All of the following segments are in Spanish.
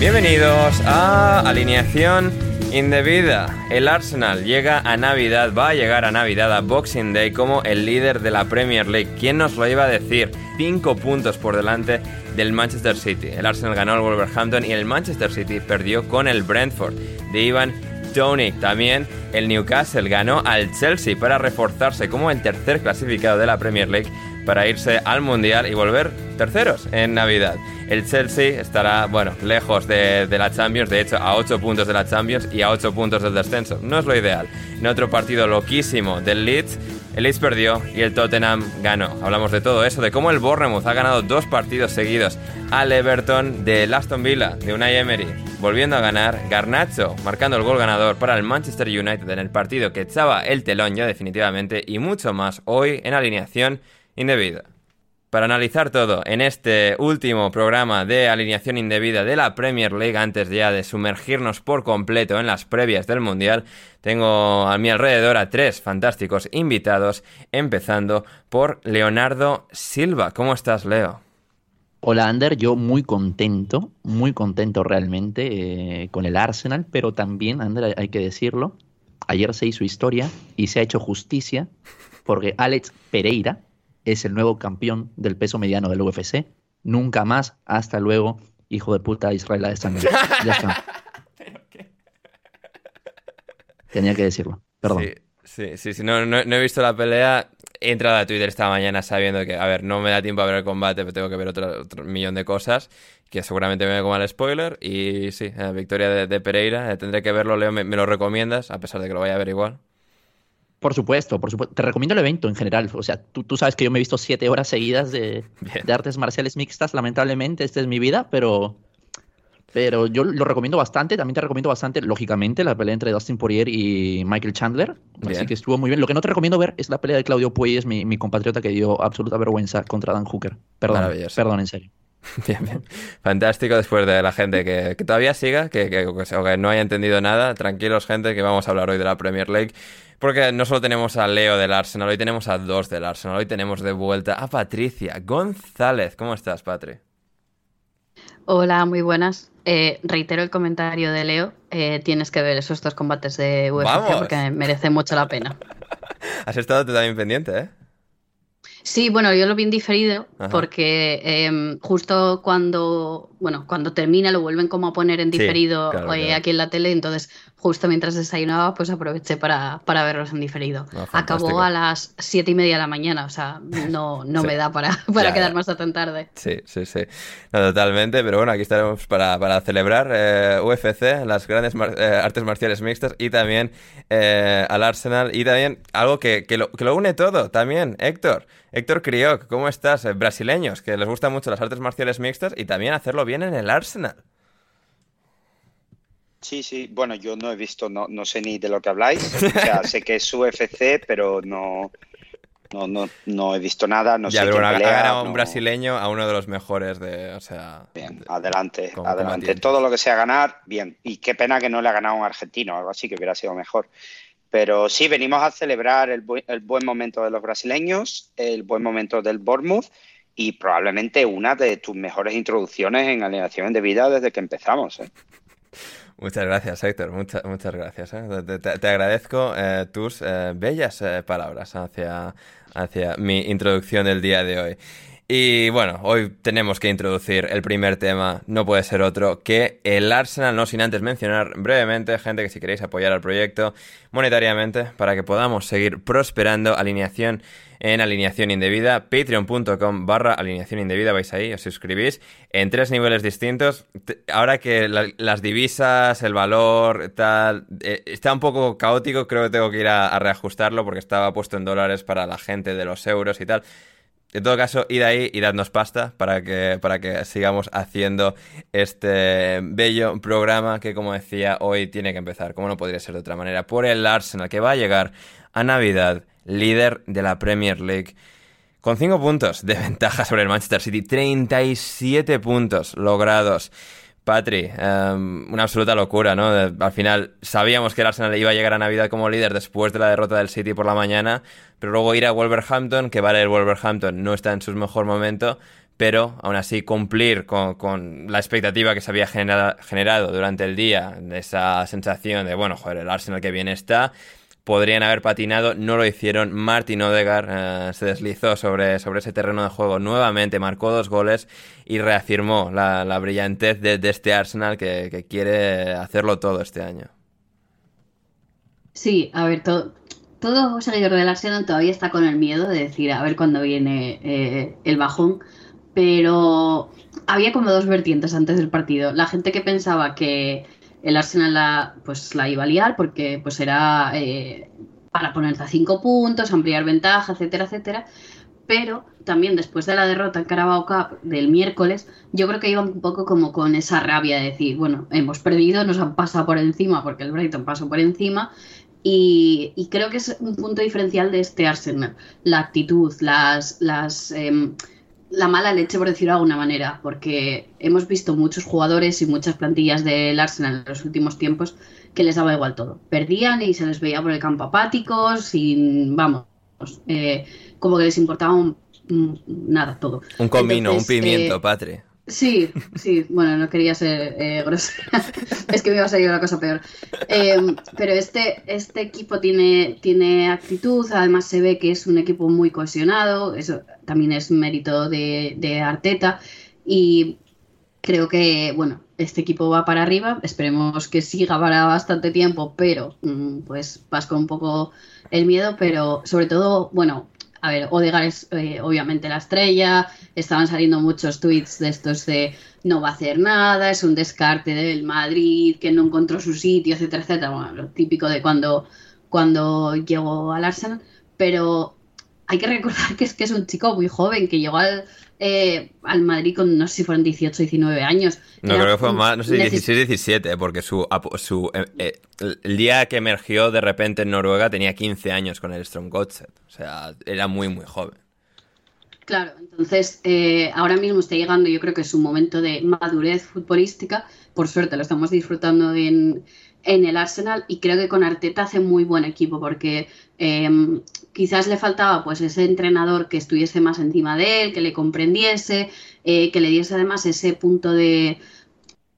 Bienvenidos a Alineación Indebida. El Arsenal llega a Navidad, va a llegar a Navidad, a Boxing Day, como el líder de la Premier League. ¿Quién nos lo iba a decir? Cinco puntos por delante del Manchester City. El Arsenal ganó al Wolverhampton y el Manchester City perdió con el Brentford de Ivan Tonic. También el Newcastle ganó al Chelsea para reforzarse como el tercer clasificado de la Premier League para irse al Mundial y volver terceros en Navidad. El Chelsea estará, bueno, lejos de, de la Champions, de hecho a 8 puntos de la Champions y a 8 puntos del descenso. No es lo ideal. En otro partido loquísimo del Leeds, el Leeds perdió y el Tottenham ganó. Hablamos de todo eso, de cómo el Bournemouth ha ganado dos partidos seguidos al Everton de Aston Villa, de Unai Emery. Volviendo a ganar, Garnacho marcando el gol ganador para el Manchester United en el partido que echaba el telón ya definitivamente y mucho más hoy en alineación indebida. Para analizar todo en este último programa de alineación indebida de la Premier League, antes ya de sumergirnos por completo en las previas del Mundial, tengo a mi alrededor a tres fantásticos invitados, empezando por Leonardo Silva. ¿Cómo estás, Leo? Hola Ander, yo muy contento, muy contento realmente eh, con el Arsenal, pero también, Ander, hay que decirlo, ayer se hizo historia y se ha hecho justicia porque Alex Pereira es el nuevo campeón del peso mediano del UFC. Nunca más, hasta luego, hijo de puta Israel Adesanya. Ya está. Tenía que decirlo, perdón. Sí, sí, sí, sí. No, no- no he visto la pelea. He entrado a Twitter esta mañana sabiendo que, a ver, no me da tiempo a ver el combate, pero tengo que ver otro, otro millón de cosas que seguramente me como el spoiler. Y sí, eh, victoria de, de Pereira. eh, tendré que verlo, Leo. Me, me lo recomiendas? A pesar de que lo vaya a ver igual. Por supuesto, por supuesto. Te recomiendo el evento en general. O sea, tú, tú sabes que yo me he visto siete horas seguidas de, de artes marciales mixtas. Lamentablemente, esta es mi vida, pero, pero yo lo recomiendo bastante. También te recomiendo bastante, lógicamente, la pelea entre Dustin Poirier y Michael Chandler. Así que estuvo muy bien. Lo que no te recomiendo ver es la pelea de Claudio Puelles, mi, mi compatriota que dio absoluta vergüenza contra Dan Hooker. Perdón, perdón, en serio. Bien, bien. Fantástico después de la gente que, que todavía siga, que, que- que no haya entendido nada. Tranquilos, gente, que vamos a hablar hoy de la Premier League. Porque no solo tenemos a Leo del Arsenal, hoy tenemos a dos del Arsenal. Hoy tenemos de vuelta a Patricia González. ¿Cómo estás, Patri? Hola, muy buenas. Eh, reitero el comentario de Leo. eh, tienes que ver esos dos combates de UFC ¡Vamos! porque merece mucho la pena. Has estado tú también pendiente, ¿eh? Sí, bueno, yo lo vi en diferido Ajá. porque em, justo cuando, bueno, cuando termina lo vuelven como a poner en Sí, diferido claro, eh, claro. aquí en la tele, entonces justo mientras desayunaba pues aproveché para, para verlos en diferido. Ah. Acabó a las siete y media de la mañana, o sea, no, no Sí. me da para, para Ya, quedar ya. más hasta tan tarde. Sí, sí, sí. No, totalmente, pero bueno, aquí estaremos para, para celebrar eh, UFC, las grandes mar- eh, artes marciales mixtas y también eh, al Arsenal y también algo que, que lo, que lo une todo también, Héctor. Héctor Crioc, ¿cómo estás? Eh, brasileños, que les gustan mucho las artes marciales mixtas y también hacerlo bien en el Arsenal. Sí, sí, bueno, yo no he visto, no, no sé ni de lo que habláis. O sea, sé que es UFC, pero no, no, no, no he visto nada, no ya, sé pero ha- ganado un brasileño a uno de los mejores de, o sea... Bien, adelante, adelante. Todo lo que sea ganar, bien. Y qué pena que no le ha ganado un argentino, algo así que hubiera sido mejor. Pero sí, venimos a celebrar el, bu- el buen momento de los brasileños, el buen momento del Bournemouth y probablemente una de tus mejores introducciones en alineación de vida desde que empezamos. ¿eh? Muchas gracias, Héctor. Muchas, muchas gracias. ¿eh? Te, agradezco eh, tus bellas palabras hacia, hacia mi introducción del día de hoy. Y bueno, hoy tenemos que introducir el primer tema, no puede ser otro que el Arsenal, no sin antes mencionar brevemente, gente, que si queréis apoyar al proyecto monetariamente para que podamos seguir prosperando, alineación en alineación indebida, patreon.com barra alineación indebida, vais ahí, os suscribís en tres niveles distintos. Ahora que la- las divisas, el valor, tal, eh, está un poco caótico, creo que tengo que ir a, a reajustarlo porque estaba puesto en dólares para la gente de los euros y tal. En todo caso, id ahí y dadnos pasta para que, para que sigamos haciendo este bello programa que, como decía, hoy tiene que empezar, como no podría ser de otra manera, por el Arsenal, que va a llegar a Navidad, líder de la Premier League, con 5 puntos de ventaja sobre el Manchester City, 37 puntos logrados. Patri, em, una absoluta locura, ¿no? Al final sabíamos que el Arsenal iba a llegar a Navidad como líder después de la derrota del City por la mañana, pero luego ir a Wolverhampton, que vale, el Wolverhampton no está en su mejor momento, pero aún así cumplir con, con la expectativa que se había genera- generado durante el día, de esa sensación de, bueno, joder, el Arsenal que bien está, podrían haber patinado, no lo hicieron. Martin Odegaard eh, se deslizó sobre, sobre ese terreno de juego nuevamente, marcó dos goles y reafirmó la, la brillantez de, este Arsenal que, quiere hacerlo todo este año. Sí, a ver, todo, todo seguidor del Arsenal todavía está con el miedo de decir a ver cuándo viene eh, el bajón, pero había como dos vertientes antes del partido. La gente que pensaba que el Arsenal la, pues, la iba a liar porque pues era eh, para ponerse a cinco puntos, ampliar ventaja, etcétera, etcétera. Pero también después de la derrota en Carabao Cup del miércoles, yo creo que iban un poco como con esa rabia de decir, bueno, hemos perdido, nos han pasado por encima porque el Brighton pasó por encima y, creo que es un punto diferencial de este Arsenal. La actitud, las, las, em, la mala leche, por decirlo de alguna manera, porque hemos visto muchos jugadores y muchas plantillas del Arsenal en los últimos tiempos que les daba igual todo. Perdían y se les veía por el campo apáticos, sin, vamos, eh, como que les importaba un- nada, todo. Un comino, Entonces, un pimiento, eh, Patri. Sí, sí, bueno, no quería ser eh, grosera. es que me iba a salir una cosa peor. Eh, pero este, este equipo tiene, tiene actitud, además se ve que es un equipo muy cohesionado, eso también es mérito de, de Arteta. Y creo que, bueno, este equipo va para arriba, esperemos que siga para bastante tiempo, pero mm, pues vas con un poco el miedo, pero sobre todo, bueno, a ver, Odegaard es eh, obviamente la estrella, estaban saliendo muchos tweets de estos de no va a hacer nada, es un descarte del Madrid, que no encontró su sitio, etcétera, etcétera, bueno, lo típico de cuando, cuando llegó al Arsenal, pero hay que recordar que es que es un chico muy joven, que llegó al, eh, al Madrid con, no sé si fueron 18 o 19 años. No, Era creo que fue más, no sé, neces- 16, 17, porque su, su eh, eh, el día que emergió de repente en Noruega tenía 15 años con el Stromgotset. O sea, era muy, muy joven. Claro, entonces eh, ahora mismo está llegando, yo creo que es un momento de madurez futbolística. Por suerte lo estamos disfrutando en, en el Arsenal y creo que con Arteta hace muy buen equipo porque eh, quizás le faltaba pues ese entrenador que estuviese más encima de él, que le comprendiese, eh, que le diese además ese punto de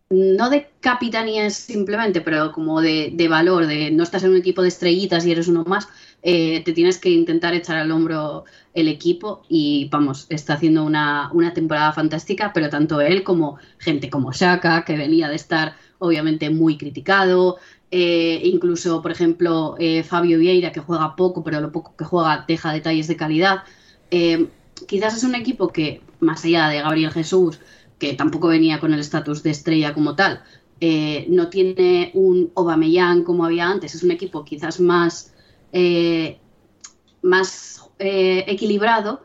no de capitanía simplemente, pero como de, valor, de no estás en un equipo de estrellitas y eres uno más, eh, te tienes que intentar echar al hombro el equipo y vamos, está haciendo una, una, temporada fantástica, pero tanto él como gente como Shaka, que venía de estar obviamente muy criticado, eh, incluso, por ejemplo, eh, Fabio Vieira, que juega poco, pero lo poco que juega deja detalles de calidad. quizás es un equipo que, más allá de Gabriel Jesús, que tampoco venía con el estatus de estrella como tal, no tiene un Aubameyang como había antes, es un equipo quizás más eh, más eh, equilibrado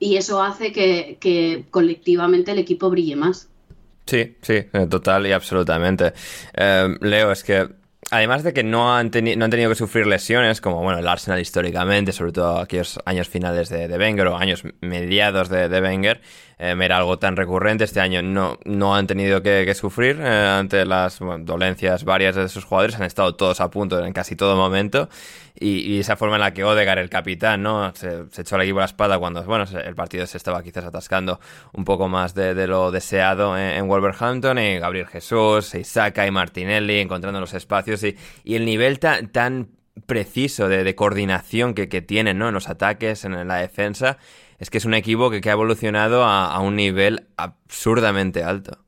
y eso hace que, colectivamente el equipo brille más. Sí, sí, eh, total y absolutamente. Leo, es que además de que no han, no han tenido que sufrir lesiones, como bueno, el Arsenal históricamente, sobre todo aquellos años finales de, de Wenger o años mediados de, de Wenger, eh, era algo tan recurrente. Este año no, no han tenido que, sufrir eh, ante las dolencias varias de sus jugadores. Han estado todos a punto en casi todo momento. Y, esa forma en la que Odegar, el capitán, ¿no? Se, echó al equipo la espada cuando, bueno, el partido se estaba quizás atascando un poco más de, lo deseado en, Wolverhampton. Y Gabriel Jesús, Isaka y Martinelli encontrando los espacios. Y, y el nivel tan, tan preciso de, coordinación que, que tienen, ¿no? En los ataques, en la defensa es que es un equipo que, ha evolucionado a, un nivel absurdamente alto.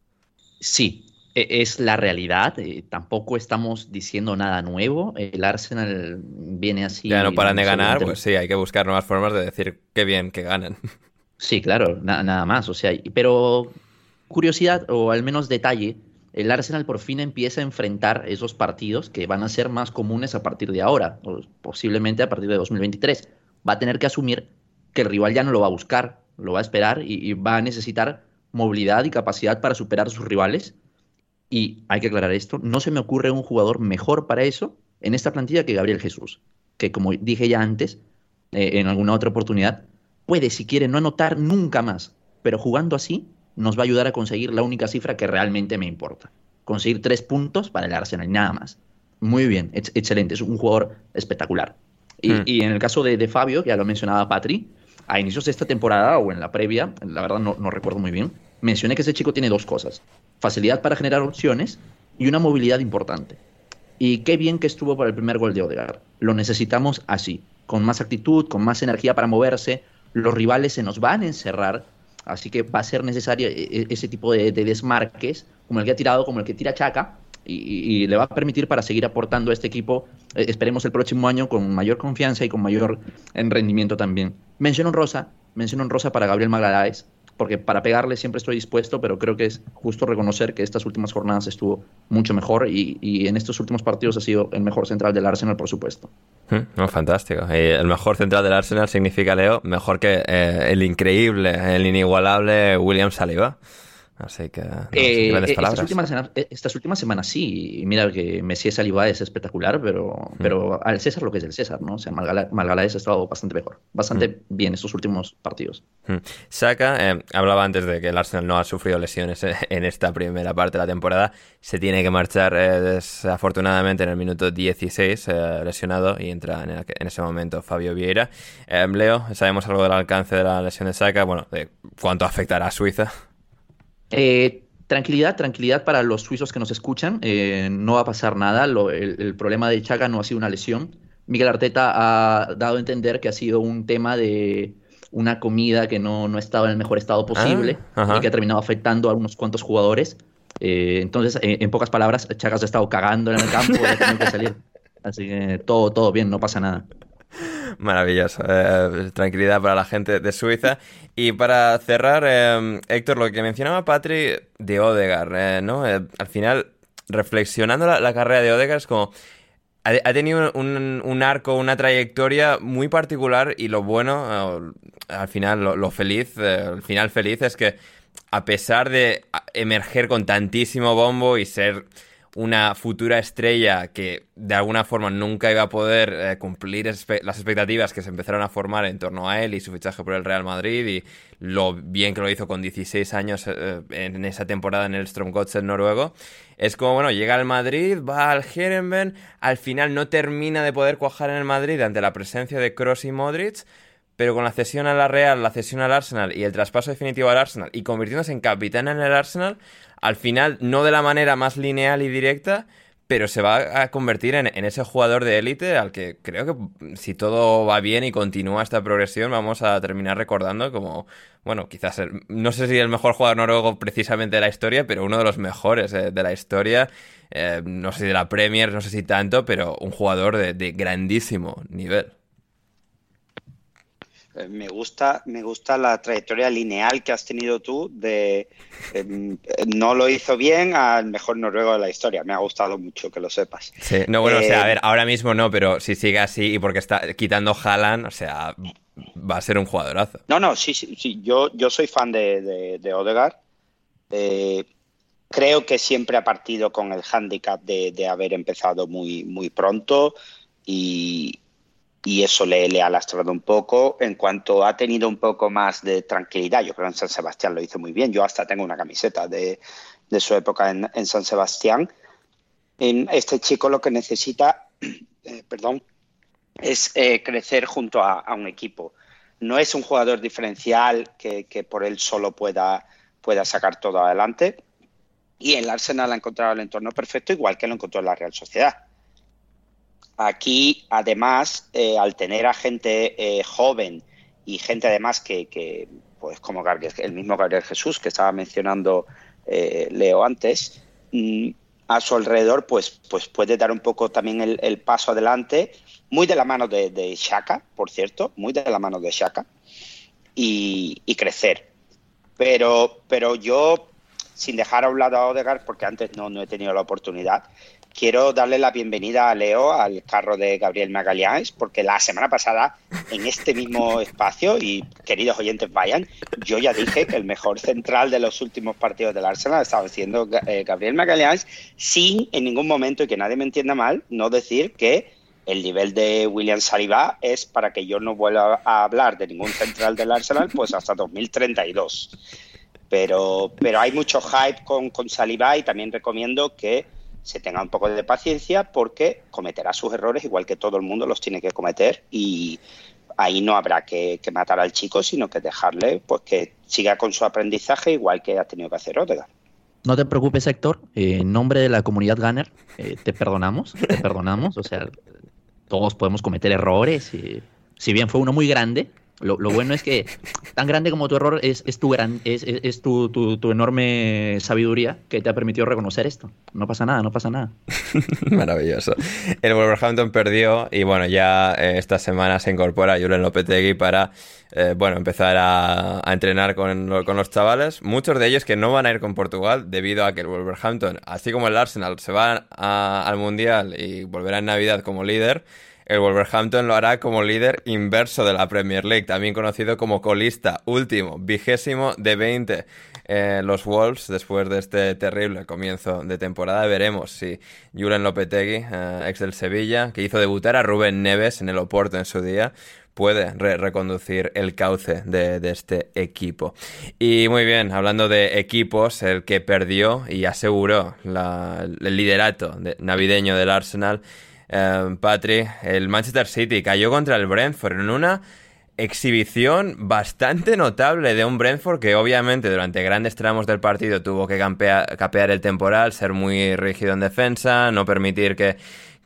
Sí, e, es la realidad. Eh, tampoco estamos diciendo nada nuevo. El Arsenal viene así. Ya no paran de ganar, pues sí, hay que buscar nuevas formas de decir qué bien que ganan. Sí, claro, nada más. O sea, pero curiosidad o al menos detalle. El Arsenal por fin empieza a enfrentar esos partidos que van a ser más comunes a partir de ahora, o posiblemente a partir de 2023. Va a tener que asumir que el rival ya no lo va a buscar, lo va a esperar y, va a necesitar movilidad y capacidad para superar a sus rivales. Y hay que aclarar esto, no se me ocurre un jugador mejor para eso en esta plantilla que Gabriel Jesús, que como dije ya antes, eh, en alguna otra oportunidad, puede, si quiere, no anotar nunca más, pero jugando así nos va a ayudar a conseguir la única cifra que realmente me importa. Conseguir tres puntos para el Arsenal, y nada más. Muy bien, excelente, es un jugador espectacular. Y, hmm. en el caso de, de, Fabio, ya lo mencionaba Patri, a inicios de esta temporada o en la previa, la verdad no, recuerdo muy bien, mencioné que ese chico tiene dos cosas. Facilidad para generar opciones y una movilidad importante. Y qué bien que estuvo para el primer gol de Odegaard. Lo necesitamos así, con más actitud, con más energía para moverse. Los rivales se nos van a encerrar, así que va a ser necesario e, e, ese tipo de, de desmarques, como el que ha tirado, como el que tira Chaca, y, le va a permitir para seguir aportando a este equipo, eh, esperemos el próximo año, con mayor confianza y con mayor rendimiento también. Menciono Rosa, menciono Rosa para Gabriel Magaláes, porque para pegarle siempre estoy dispuesto, pero creo que es justo reconocer que estas últimas jornadas estuvo mucho mejor y, en estos últimos partidos ha sido el mejor central del Arsenal, por supuesto. No, fantástico. el mejor central del Arsenal significa, Leo, mejor que eh, el increíble, el inigualable William Saliba. Así que, eh, Estas últimas, eh, estas últimas semanas sí, mira que Messi Saliba es espectacular, pero, pero al César lo que es el César, ¿no? O sea, Malgaláes ha estado bastante mejor, bastante bien estos últimos partidos. Saka, eh, hablaba antes de que el Arsenal no ha sufrido lesiones en esta primera parte de la temporada, se tiene que marchar desafortunadamente en el minuto 16 lesionado y entra en, en, ese momento Fabio Vieira. Leo, ¿sabemos algo del alcance de la lesión de Saka? Bueno, de cuánto afectará a Suiza. Eh, tranquilidad, tranquilidad para los suizos que nos escuchan. Eh, no va a pasar nada. el, problema de Chaga no ha sido una lesión. Miguel Arteta ha dado a entender que ha sido un tema de una comida que no, no estaba en el mejor estado posible ah, y que ha terminado afectando a unos cuantos jugadores. Eh, entonces, en pocas palabras, Chaga se ha estado cagando en el campo y ha tenido que salir. Así que todo, todo bien, no pasa nada. Maravilloso. Eh, tranquilidad para la gente de Suiza. Y para cerrar, eh, Héctor, lo que mencionaba Patri de Odegar, eh, ¿no? al final, reflexionando la, carrera de Odegar, es como. Ha, tenido un, arco, una trayectoria muy particular y lo bueno, al final, lo, feliz, el final feliz es que a pesar de emerger con tantísimo bombo y ser una futura estrella que de alguna forma nunca iba a poder eh, cumplir las expectativas que se empezaron a formar en torno a él y su fichaje por el Real Madrid y lo bien que lo hizo con 16 años eh, en esa temporada en el Stromgotsen noruego. Es como, bueno, llega al Madrid, va al Herenben, al final no termina de poder cuajar en el Madrid ante la presencia de Kroos y Modric, pero con la cesión a la Real, la cesión al Arsenal y el traspaso definitivo al Arsenal y convirtiéndose en capitán en el Arsenal, al final no de la manera más lineal y directa, pero se va a convertir en, ese jugador de élite al que creo que si todo va bien y continúa esta progresión vamos a terminar recordando como, bueno, quizás, no sé si el mejor jugador noruego precisamente de la historia, pero uno de los mejores eh, de la historia, eh, no sé si de la Premier, no sé si tanto, pero un jugador de grandísimo nivel. Me gusta, me gusta la trayectoria lineal que has tenido tú de em, no lo hizo bien al mejor noruego de la historia. Me ha gustado mucho que lo sepas. Sí, no, bueno, o sea, a Eh, ver, ahora mismo no, pero si sigue así y porque está quitando Haaland, o sea, va a ser un jugadorazo. No, no, sí, sí, sí. Yo, yo soy fan de, de, de Odegaard. Eh, creo que siempre ha partido con el hándicap de, de haber empezado muy, muy pronto y, y eso le, ha lastrado un poco. En cuanto ha tenido un poco más de tranquilidad, yo creo que en San Sebastián lo hizo muy bien. Yo hasta tengo una camiseta de, su época en, San Sebastián. En este chico lo que necesita, eh, perdón, es eh, crecer junto a, un equipo. No es un jugador diferencial que, por él solo pueda, pueda sacar todo adelante. Y el Arsenal ha encontrado el entorno perfecto, igual que lo encontró en la Real Sociedad. Aquí, además, eh, al tener a gente eh, joven y gente además que, pues como Gabriel, el mismo Gabriel Jesús que estaba mencionando eh, Leo antes, mmm, a su alrededor, pues, pues puede dar un poco también el, paso adelante, muy de la mano de, Shaka, por cierto, muy de la mano de Shaka, y, y crecer. Pero, pero yo, sin dejar a un lado a Odegaard, porque antes no, no he tenido la oportunidad, quiero darle la bienvenida a Leo al carro de Gabriel Magallanes, porque la semana pasada, en este mismo espacio, y queridos oyentes vayan, yo ya dije que el mejor central de los últimos partidos del Arsenal estaba siendo eh, Gabriel Magallanes, sin en ningún momento, y que nadie me entienda mal, no decir que el nivel de William Saliba es para que yo no vuelva a hablar de ningún central del Arsenal, pues hasta 2032. Pero, pero hay mucho hype con, con Saliba y también recomiendo que se tenga un poco de paciencia porque cometerá sus errores igual que todo el mundo los tiene que cometer y ahí no habrá que, matar al chico, sino que dejarle pues que siga con su aprendizaje igual que ha tenido que hacer Odegaard. No te preocupes, Héctor. Eh, en nombre de la comunidad Gunner, eh, te perdonamos, te perdonamos. O sea, todos podemos cometer errores. Si bien fue uno muy grande, lo, lo, bueno es que tan grande como tu error es, es, tu, gran, es, es, tu, tu, tu, enorme sabiduría que te ha permitido reconocer esto. No pasa nada, no pasa nada. Maravilloso. El Wolverhampton perdió y bueno, ya eh, esta semana se incorpora Julen Lopetegui para eh, bueno, empezar a, entrenar con, con, los chavales. Muchos de ellos que no van a ir con Portugal debido a que el Wolverhampton, así como el Arsenal, se va a, al Mundial y volverá en Navidad como líder el Wolverhampton lo hará como líder inverso de la Premier League, también conocido como colista último, vigésimo de 20. Eh, los Wolves, después de este terrible comienzo de temporada, veremos si Julen Lopetegui, eh, ex del Sevilla, que hizo debutar a Rubén Neves en el Oporto en su día, puede re reconducir el cauce de, este equipo. Y muy bien, hablando de equipos, el que perdió y aseguró el liderato de, navideño del Arsenal Uh, Patri, el Manchester City cayó contra el Brentford en una exhibición bastante notable de un Brentford que obviamente durante grandes tramos del partido tuvo que campear, capear el temporal, ser muy rígido en defensa, no permitir que,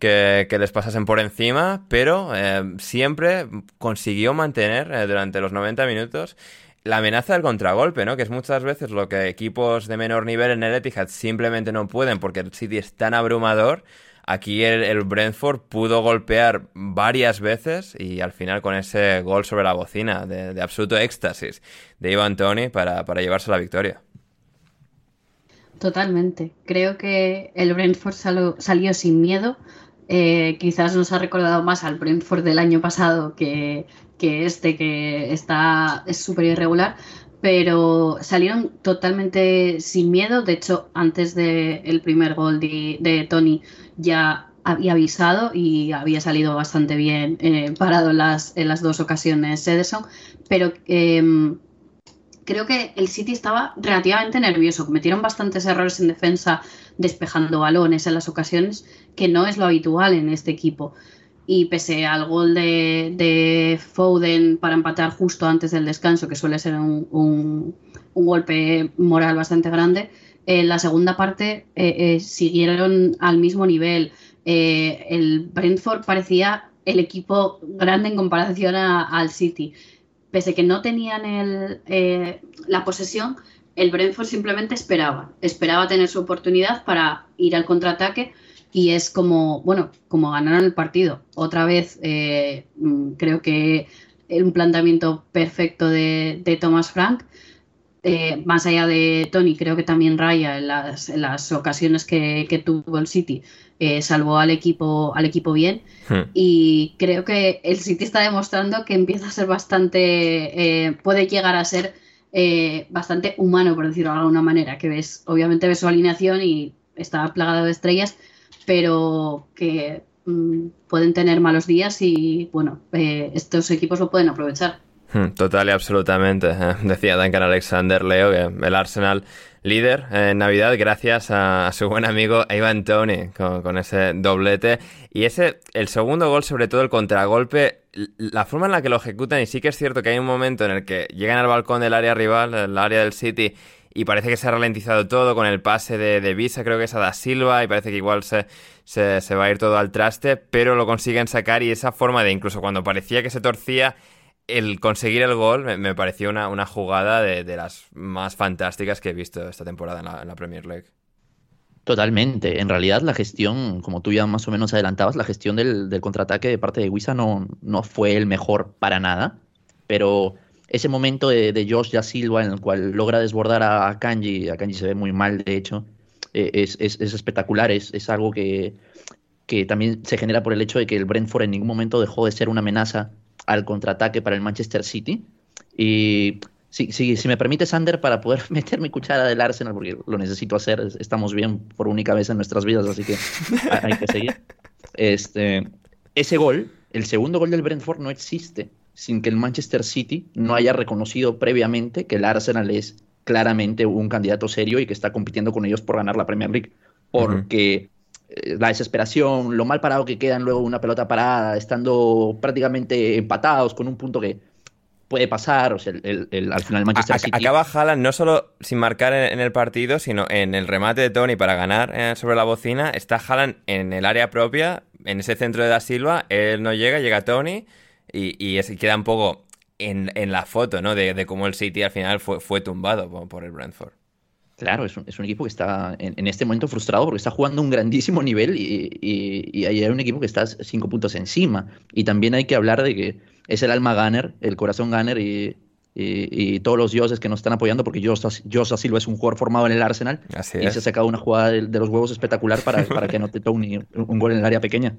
les pasasen por encima, pero eh, siempre consiguió mantener eh, durante los 90 minutos la amenaza del contragolpe, ¿no? Que es muchas veces lo que equipos de menor nivel en el Etihad simplemente no pueden porque el City es tan abrumador. Aquí el, Brentford pudo golpear varias veces y al final con ese gol sobre la bocina de, absoluto éxtasis de Ivan Tony para, para, llevarse la victoria. Totalmente. Creo que el Brentford salió sin miedo. Eh, quizás nos ha recordado más al Brentford del año pasado que, que este que está es súper irregular, pero salieron totalmente sin miedo. De hecho, antes del de primer gol de, de, Tony ya había avisado y había salido bastante bien eh, parado en las, las, dos ocasiones Ederson, pero eh, creo que el City estaba relativamente nervioso. Cometieron bastantes errores en defensa, despejando balones en las ocasiones, que no es lo habitual en este equipo. Y pese al gol de, de, Foden para empatar justo antes del descanso, que suele ser un, un, golpe moral bastante grande, en la segunda parte eh, eh, siguieron al mismo nivel. Eh, el Brentford parecía el equipo grande en comparación al City. Pese que no tenían el, la posesión, el Brentford simplemente esperaba, esperaba tener su oportunidad para ir al contraataque y es como, bueno, como ganaron el partido. Otra vez, eh, mm, creo que un planteamiento perfecto de, Thomas Frank. Eh, más allá de Tony, creo que también Raya en las, ocasiones que, tuvo el City eh, salvó al equipo, al equipo bien. Hmm. Y creo que el City está demostrando que empieza a ser bastante, puede llegar a ser bastante humano, por decirlo de alguna manera. Que ves, obviamente ves su alineación y está plagado de estrellas, pero que mm, pueden tener malos días y bueno, eh, estos equipos lo pueden aprovechar. Hmm, total y absolutamente. Eh, decía Duncan Alexander Leo que el Arsenal líder en Navidad gracias a, su buen amigo Ivan Tony con, ese doblete. Y ese, el segundo gol, sobre todo el contragolpe, la forma en la que lo ejecutan, y sí que es cierto que hay un momento en el que llegan al balcón del área rival, el área del City, y parece que se ha ralentizado todo con el pase de, Visa, creo que es a Da Silva, y parece que igual se, se, va a ir todo al traste, pero lo consiguen sacar y esa forma de incluso cuando parecía que se torcía, el conseguir el gol me, pareció una, una jugada de, las más fantásticas que he visto esta temporada en la, Premier League. Totalmente. En realidad la gestión, como tú ya más o menos adelantabas, la gestión del, del contraataque de parte de Wisa no, no fue el mejor para nada, pero ese momento de, de Josh Da Silva en el cual logra desbordar a Kanji, a Kanji se ve muy mal de hecho, eh, es, es, espectacular, es, es algo que, que, también se genera por el hecho de que el Brentford en ningún momento dejó de ser una amenaza al contraataque para el Manchester City. Y si, si, si me permite, Sander, para poder meter mi cuchara del Arsenal, porque lo necesito hacer, estamos bien por única vez en nuestras vidas, así que hay que seguir. Este, ese gol, el segundo gol del Brentford no existe sin que el Manchester City no haya reconocido previamente que el Arsenal es claramente un candidato serio y que está compitiendo con ellos por ganar la Premier League. Porque eh, la desesperación, lo mal parado que quedan luego una pelota parada, estando prácticamente empatados con un punto que puede pasar, o sea, el, al final Manchester City... Acaba Haaland no solo sin marcar en, el partido, sino en el remate de Tony para ganar eh, sobre la bocina, está Haaland en el área propia, en ese centro de Da Silva, él no llega, llega Tony y, y queda un poco en, la foto, ¿no? De, cómo el City al final fue, fue tumbado por, el Brentford. Claro, es un, es un, equipo que está en, este momento frustrado porque está jugando un grandísimo nivel y, y, y, hay un equipo que está cinco puntos encima. Y también hay que hablar de que es el alma gunner, el corazón gunner y, y, todos los dioses que nos están apoyando, porque Josa Silva es un jugador formado en el Arsenal y se ha sacado una jugada de, los huevos espectacular para, para que anote Tony un gol en el área pequeña.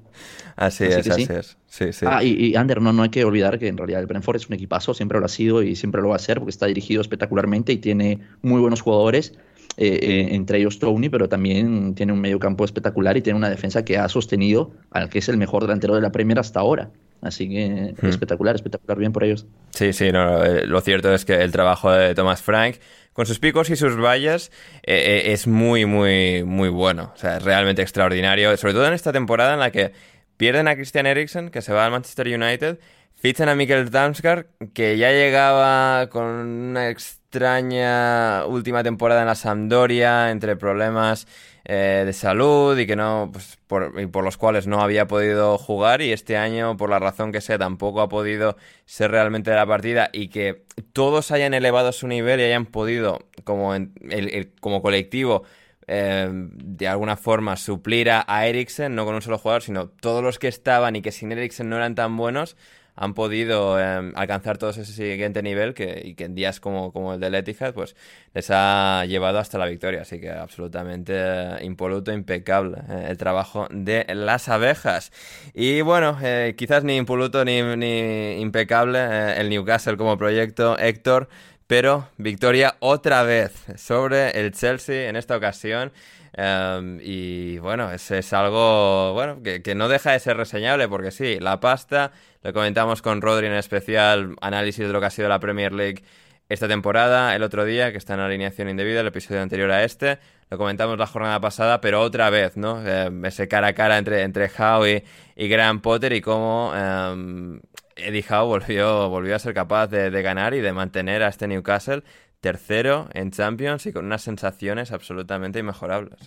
Así, es, así es. Sí, sí. Ah, y, Ander, no, no hay que olvidar que en realidad el Brentford es un equipazo, siempre lo ha sido y siempre lo va a ser, porque está dirigido espectacularmente y tiene muy buenos jugadores. Eh, eh, entre ellos Tony, pero también tiene un medio campo espectacular y tiene una defensa que ha sostenido al que es el mejor delantero de la Premier hasta ahora. Así que hmm. espectacular, espectacular, bien por ellos. Sí, sí, no, eh, lo cierto es que el trabajo de Thomas Frank, con sus picos y sus vallas, eh, eh, es muy, muy, muy bueno. O sea, es realmente extraordinario, sobre todo en esta temporada en la que pierden a Christian Eriksen, que se va al Manchester United, fichan a Mikkel Damsgaard, que ya llegaba con una extraña última temporada en la Sampdoria, entre problemas eh, de salud y que no, pues, por, y por los cuales no había podido jugar y este año, por la razón que sea, tampoco ha podido ser realmente la partida y que todos hayan elevado su nivel y hayan podido, como, el, como colectivo, eh, de alguna forma suplir a, a Eriksen, no con un solo jugador, sino todos los que estaban y que sin Eriksen no eran tan buenos, han podido em, alcanzar todo ese siguiente nivel que, y que en días como, como el del Etihad pues les ha llevado hasta la victoria. Así que absolutamente eh, impoluto, impecable eh, el trabajo de las abejas. Y bueno, eh, quizás ni impoluto ni, ni impecable el Newcastle como proyecto, Héctor, pero victoria otra vez sobre el Chelsea en esta ocasión. Em, y bueno, es, es algo bueno que, que, no deja de ser reseñable porque sí, la pasta, lo comentamos con Rodri en especial, análisis de lo que ha sido la Premier League esta temporada, el otro día, que está en alineación indebida, el episodio anterior a este. Lo comentamos la jornada pasada, pero otra vez, ¿no? Eh, ese cara a cara entre, entre Howe y, Graham Potter y cómo eh, Eddie Howe volvió, volvió a ser capaz de ganar y de mantener a este Newcastle tercero en Champions y con unas sensaciones absolutamente inmejorables.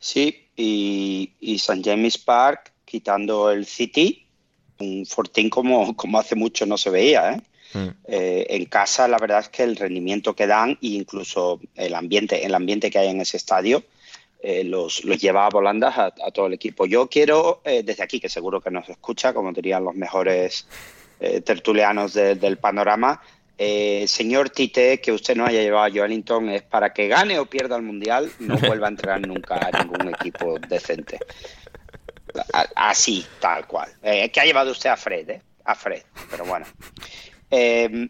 Sí, y, y St. James Park quitando el City, un fortín como, como hace mucho no se veía. ¿eh? Mm. Eh, en casa la verdad es que el rendimiento que dan e incluso el ambiente, el ambiente que hay en ese estadio eh, los, los, lleva a volandas a, todo el equipo. Yo quiero, eh, desde aquí, que seguro que nos escucha, como dirían los mejores tertulianos del panorama, señor Tite, que usted no haya llevado a Joelinton es para que gane o pierda el Mundial, no vuelva a entrar nunca a ningún equipo decente. Así, tal cual. que ha llevado usted a Fred, ¿eh? A Fred, pero bueno. Eh,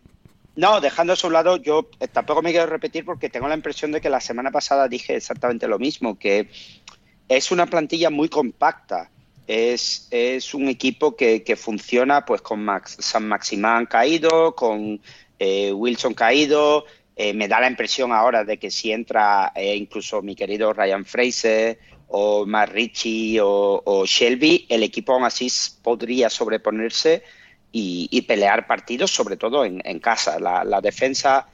no, dejando eso a un lado, yo eh, tampoco me quiero repetir porque tengo la impresión de que la semana pasada dije exactamente lo mismo, que es una plantilla muy compacta. Es, es un equipo que, que funciona pues con Max, San Maximán caído, con eh, Wilson caído. Eh, me da la impresión ahora de que si entra incluso mi querido Ryan Fraser o Matt Ritchie o, o Shelby, el equipo aún así podría sobreponerse y, pelear partidos, sobre todo en, casa. La, defensa,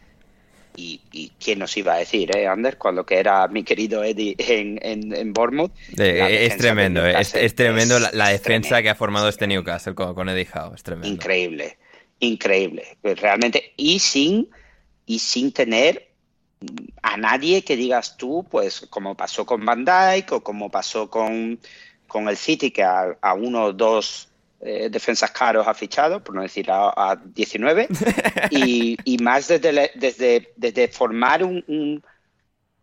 y, y, quién nos iba a decir, ¿eh, Anders, cuando que era mi querido Eddie en, en, Bournemouth. es tremendo, es, tremendo la, defensa que ha formado este Newcastle con, Eddie Howe, es tremendo. Increíble, increíble, realmente, y sin, y sin tener a nadie que digas tú, pues como pasó con Van Dyke o como pasó con, con el City, que a, a uno o dos eh, defensas caros ha fichado, por no decir a, 19, y, más desde, desde, desde formar un,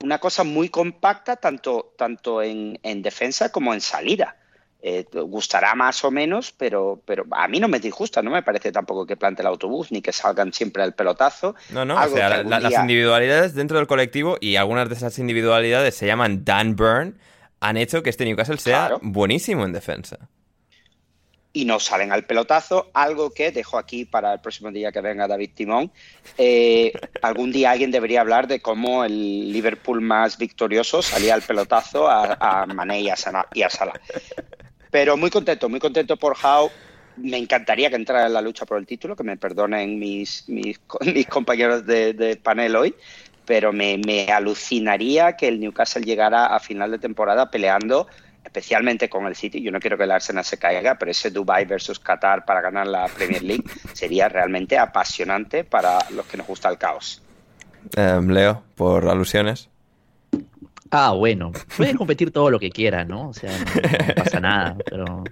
una cosa muy compacta, tanto, tanto en, defensa como en salida. Eh, gustará más o menos, pero, pero a mí no me disgusta, no me parece tampoco que plante el autobús ni que salgan siempre al pelotazo. No, no, o sea, las individualidades dentro del colectivo y algunas de esas individualidades se llaman Dan Burn, han hecho que este Newcastle sea buenísimo en defensa y no salen al pelotazo, algo que dejo aquí para el próximo día que venga David Timón. Eh, algún día alguien debería hablar de cómo el Liverpool más victorioso salía al pelotazo a, a Mané y a, Salah. Pero muy contento, muy contento por How. Me encantaría que entrara en la lucha por el título, que me perdonen mis, mis, compañeros de, de, panel hoy, pero me, me alucinaría que el Newcastle llegara a final de temporada peleando especialmente con el City. Yo no quiero que el Arsenal se caiga, pero ese Dubai versus Qatar para ganar la Premier League sería realmente apasionante para los que nos gusta el caos. Em, Leo, por alusiones. Ah, bueno, puede competir todo lo que quiera, ¿no? O sea, no, pasa nada, pero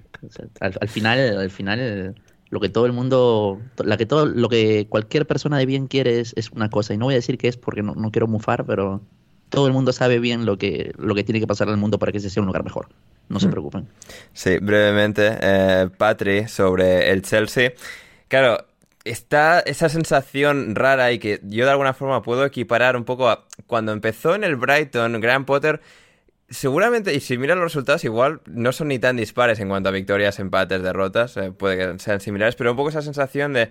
al, final, al final, lo que todo el mundo, la que todo, lo que cualquier persona de bien quiere es, una cosa, y no voy a decir que es porque no, no quiero mufar, pero todo el mundo sabe bien lo que, lo que tiene que pasar en el mundo para que ese sea un lugar mejor. No se mm. preocupen. Sí, brevemente, eh, Patri, sobre el Chelsea. Claro, está esa sensación rara y que yo de alguna forma puedo equiparar un poco a cuando empezó en el Brighton, Graham Potter. Seguramente, y si miran los resultados, igual no son ni tan dispares en cuanto a victorias, empates, derrotas, eh, puede que sean similares, pero un poco esa sensación de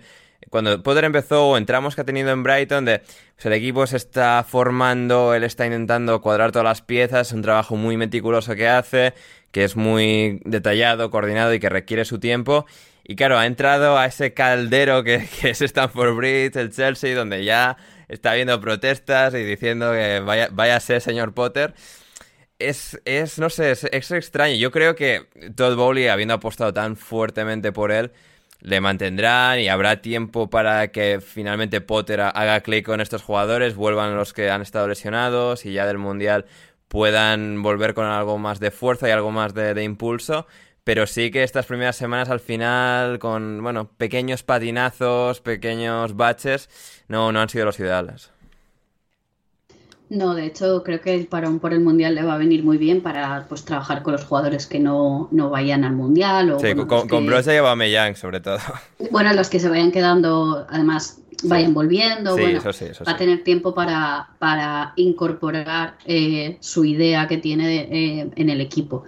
cuando Potter empezó o entramos que ha tenido en Brighton, de pues el equipo se está formando, él está intentando cuadrar todas las piezas, es un trabajo muy meticuloso que hace, que es muy detallado, coordinado y que requiere su tiempo. Y claro, ha entrado a ese caldero que, es Stanford Bridge, el Chelsea, donde ya está habiendo protestas y diciendo que vaya, vaya a ser señor Potter. Es, es no sé, es, extraño. Yo creo que Todd Bowley, habiendo apostado tan fuertemente por él, le mantendrán y habrá tiempo para que finalmente Potter haga clic con estos jugadores, vuelvan los que han estado lesionados y ya del Mundial puedan volver con algo más de fuerza y algo más de, impulso. Pero sí que estas primeras semanas al final, con bueno, pequeños patinazos, pequeños baches, no, no han sido los ideales. No, de hecho, creo que el parón por el Mundial le va a venir muy bien para pues trabajar con los jugadores que no, vayan al Mundial. O, sí, con, con Brosa y Aubameyang, sobre todo. Bueno, los que se vayan quedando, además, vayan volviendo. bueno, va a tener tiempo para, para incorporar eh, su idea que tiene eh, en el equipo.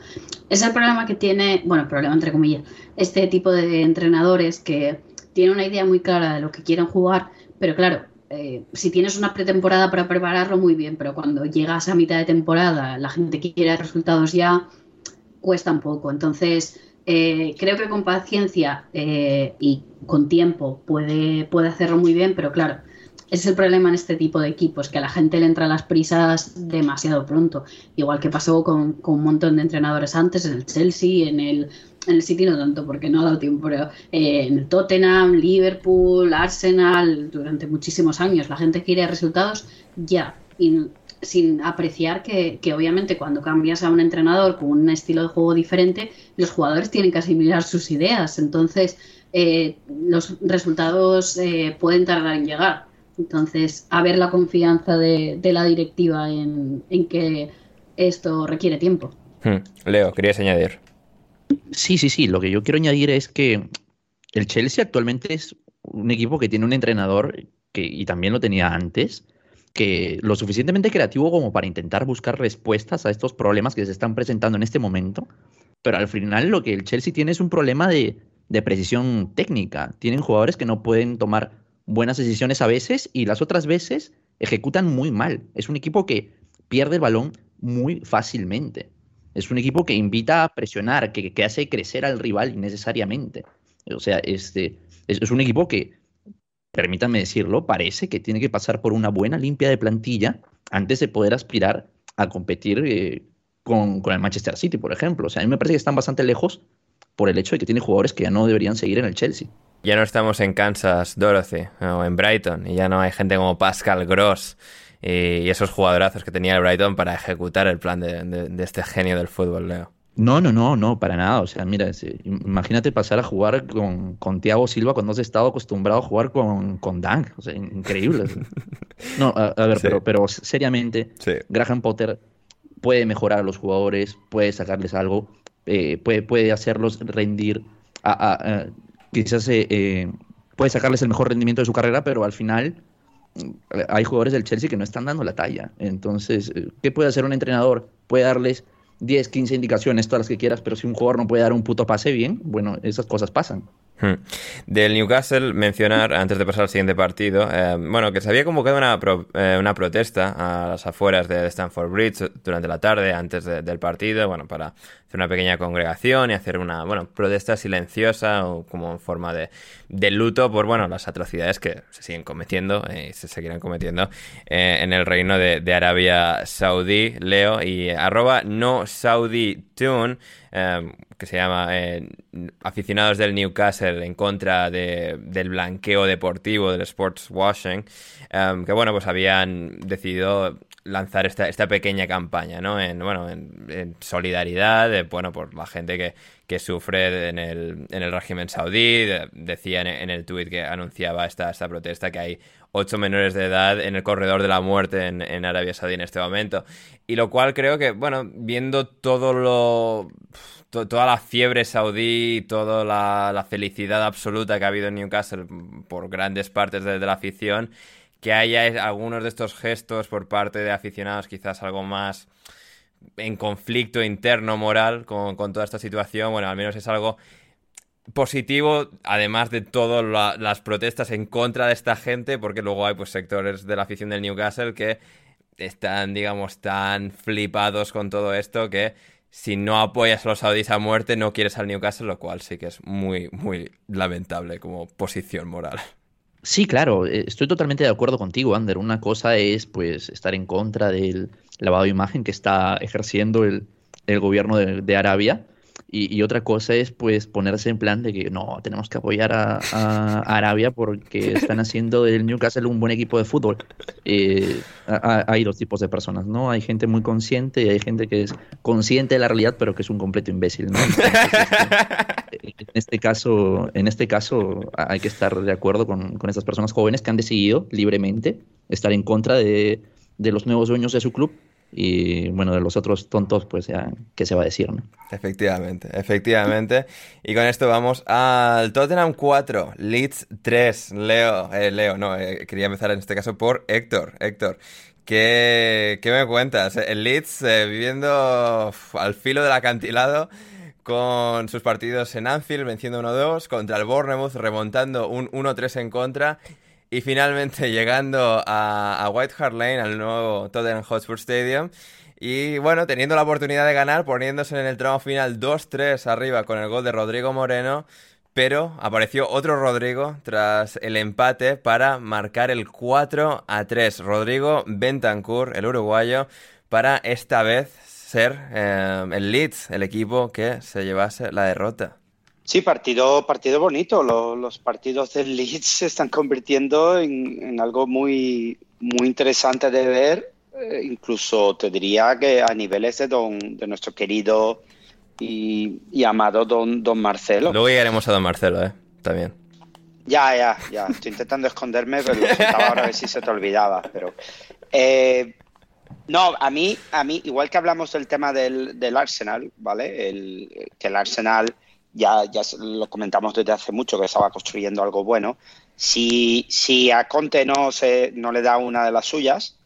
Es el problema que tiene, bueno, problema entre comillas, este tipo de entrenadores que tienen una idea muy clara de lo que quieren jugar, pero claro, eh, si tienes una pretemporada para prepararlo, muy bien, pero cuando llegas a mitad de temporada, la gente quiere resultados ya, cuesta un poco. Entonces, eh, creo que con paciencia eh, y con tiempo puede, puede hacerlo muy bien, pero claro, es el problema en este tipo de equipos, que a la gente le entra las prisas demasiado pronto. Igual que pasó con, con un montón de entrenadores antes, en el Chelsea, en el, en el City no tanto, porque no ha dado tiempo, pero eh, en el Tottenham, Liverpool, Arsenal, durante muchísimos años, la gente quiere resultados ya. Y sin apreciar que, que, obviamente cuando cambias a un entrenador con un estilo de juego diferente, los jugadores tienen que asimilar sus ideas. Entonces, eh, los resultados eh, pueden tardar en llegar. Entonces, haber la confianza de, de la directiva en, en, que esto requiere tiempo. Hmm. Leo, querías añadir. Sí, sí, sí. Lo que yo quiero añadir es que el Chelsea actualmente es un equipo que tiene un entrenador que, y también lo tenía antes, que lo suficientemente creativo como para intentar buscar respuestas a estos problemas que se están presentando en este momento. Pero al final lo que el Chelsea tiene es un problema de, de precisión técnica. Tienen jugadores que no pueden tomar buenas decisiones a veces y las otras veces ejecutan muy mal. Es un equipo que pierde el balón muy fácilmente. Es un equipo que invita a presionar, que, hace crecer al rival innecesariamente. O sea, este, es, es un equipo que permítanme decirlo, parece que tiene que pasar por una buena limpia de plantilla antes de poder aspirar a competir eh, con, el Manchester City, por ejemplo. O sea, a mí me parece que están bastante lejos por el hecho de que tiene jugadores que ya no deberían seguir en el Chelsea. Ya no estamos en Kansas, Dorothy, o en Brighton, y ya no hay gente como Pascal Gross y, esos jugadorazos que tenía el Brighton para ejecutar el plan de, de este genio del fútbol, Leo. No, no, no, no, para nada. O sea, mira, imagínate pasar a jugar con, con Thiago Silva cuando has estado acostumbrado a jugar con, con Dan. O sea, increíble. no, a, a ver, sí. pero, pero seriamente, sí. Graham Potter puede mejorar a los jugadores, puede sacarles algo, eh, puede, puede hacerlos rendir. A, a, a quizás eh, eh, puede sacarles el mejor rendimiento de su carrera, pero al final mm, hay jugadores del Chelsea que no están dando la talla. Entonces, eh, ¿qué puede hacer un entrenador? Puede darles 10, 15 indicaciones, todas las que quieras, pero si un jugador no puede dar un puto pase bien, bueno, esas cosas pasan. Hmm. Del Newcastle, mencionar, antes de pasar al siguiente partido, eh, bueno, que se había convocado una, pro, eh, una protesta a las afueras de Stanford Bridge durante la tarde, antes de, del partido, bueno, para una pequeña congregación y hacer una, bueno, protesta silenciosa o como forma de, de luto por, bueno, las atrocidades que se siguen cometiendo eh, y se seguirán cometiendo eh, en el reino de, Arabia Saudí, Leo, y arroba no Saudi Tune, eh, que se llama eh, Aficionados del Newcastle en contra de, del blanqueo deportivo, del sports washing, um, que bueno, pues habían decidido lanzar esta, esta pequeña campaña, ¿no? En, bueno, en, solidaridad, bueno, por la gente que, que sufre en el, en el régimen saudí. De, decía en, el tuit que anunciaba esta, esta protesta que hay ocho menores de edad en el corredor de la muerte en, Arabia Saudí en este momento. Y lo cual creo que, bueno, viendo todo lo. To, toda la fiebre saudí, toda la, la, felicidad absoluta que ha habido en Newcastle por grandes partes de, de la afición, que haya algunos de estos gestos por parte de aficionados, quizás algo más en conflicto interno moral con, con toda esta situación, bueno, al menos es algo positivo, además de todas la, las protestas en contra de esta gente, porque luego hay pues sectores de la afición del Newcastle que están, digamos, tan flipados con todo esto que si no apoyas a los saudíes a muerte no quieres al Newcastle, lo cual sí que es muy, muy lamentable como posición moral. Sí, claro, estoy totalmente de acuerdo contigo, Ander. Una cosa es pues estar en contra del lavado de imagen que está ejerciendo el, el gobierno de, de Arabia y, y, otra cosa es pues ponerse en plan de que no, tenemos que apoyar a, a Arabia porque están haciendo del Newcastle un buen equipo de fútbol. Eh, hay dos tipos de personas, ¿no? Hay gente muy consciente y hay gente que es consciente de la realidad pero que es un completo imbécil, ¿no? Entonces, este, en este caso, en este caso hay que estar de acuerdo con, con estas personas jóvenes que han decidido libremente estar en contra de, de los nuevos dueños de su club y bueno, de los otros tontos, pues ya, ¿qué se va a decir? ¿no? Efectivamente, efectivamente. Y con esto vamos al Tottenham 4, Leeds 3. Leo, eh, Leo, no, eh, quería empezar en este caso por Héctor. Héctor, ¿qué, qué me cuentas? El Leeds eh, viviendo uf, al filo del acantilado con sus partidos en Anfield, venciendo 1-2, contra el Bournemouth, remontando un 1-3 en contra Y finalmente llegando a, a White Hart Lane, al nuevo Tottenham Hotspur Stadium. Y bueno, teniendo la oportunidad de ganar, poniéndose en el tramo final 2-3 arriba con el gol de Rodrigo Moreno. Pero apareció otro Rodrigo tras el empate para marcar el 4 a 3. Rodrigo Bentancur, el uruguayo, para esta vez ser eh, el Leeds, el equipo que se llevase la derrota. Sí, partido, partido bonito. Los, los partidos del Leeds se están convirtiendo en, en algo muy, muy interesante de ver. Eh, incluso te diría que a niveles de, don, de nuestro querido y, y amado don, don Marcelo. Luego llegaremos a Don Marcelo, ¿eh? También. Ya, ya, ya. Estoy intentando esconderme, pero lo intentaba ahora a ver si se te olvidaba. Pero eh, no, a mí, a mí, igual que hablamos del tema del, del Arsenal, ¿vale? El, que el Arsenal ya, ya lo comentamos desde hace mucho que estaba construyendo algo bueno. Si, si a Conte no se no le da una de las suyas,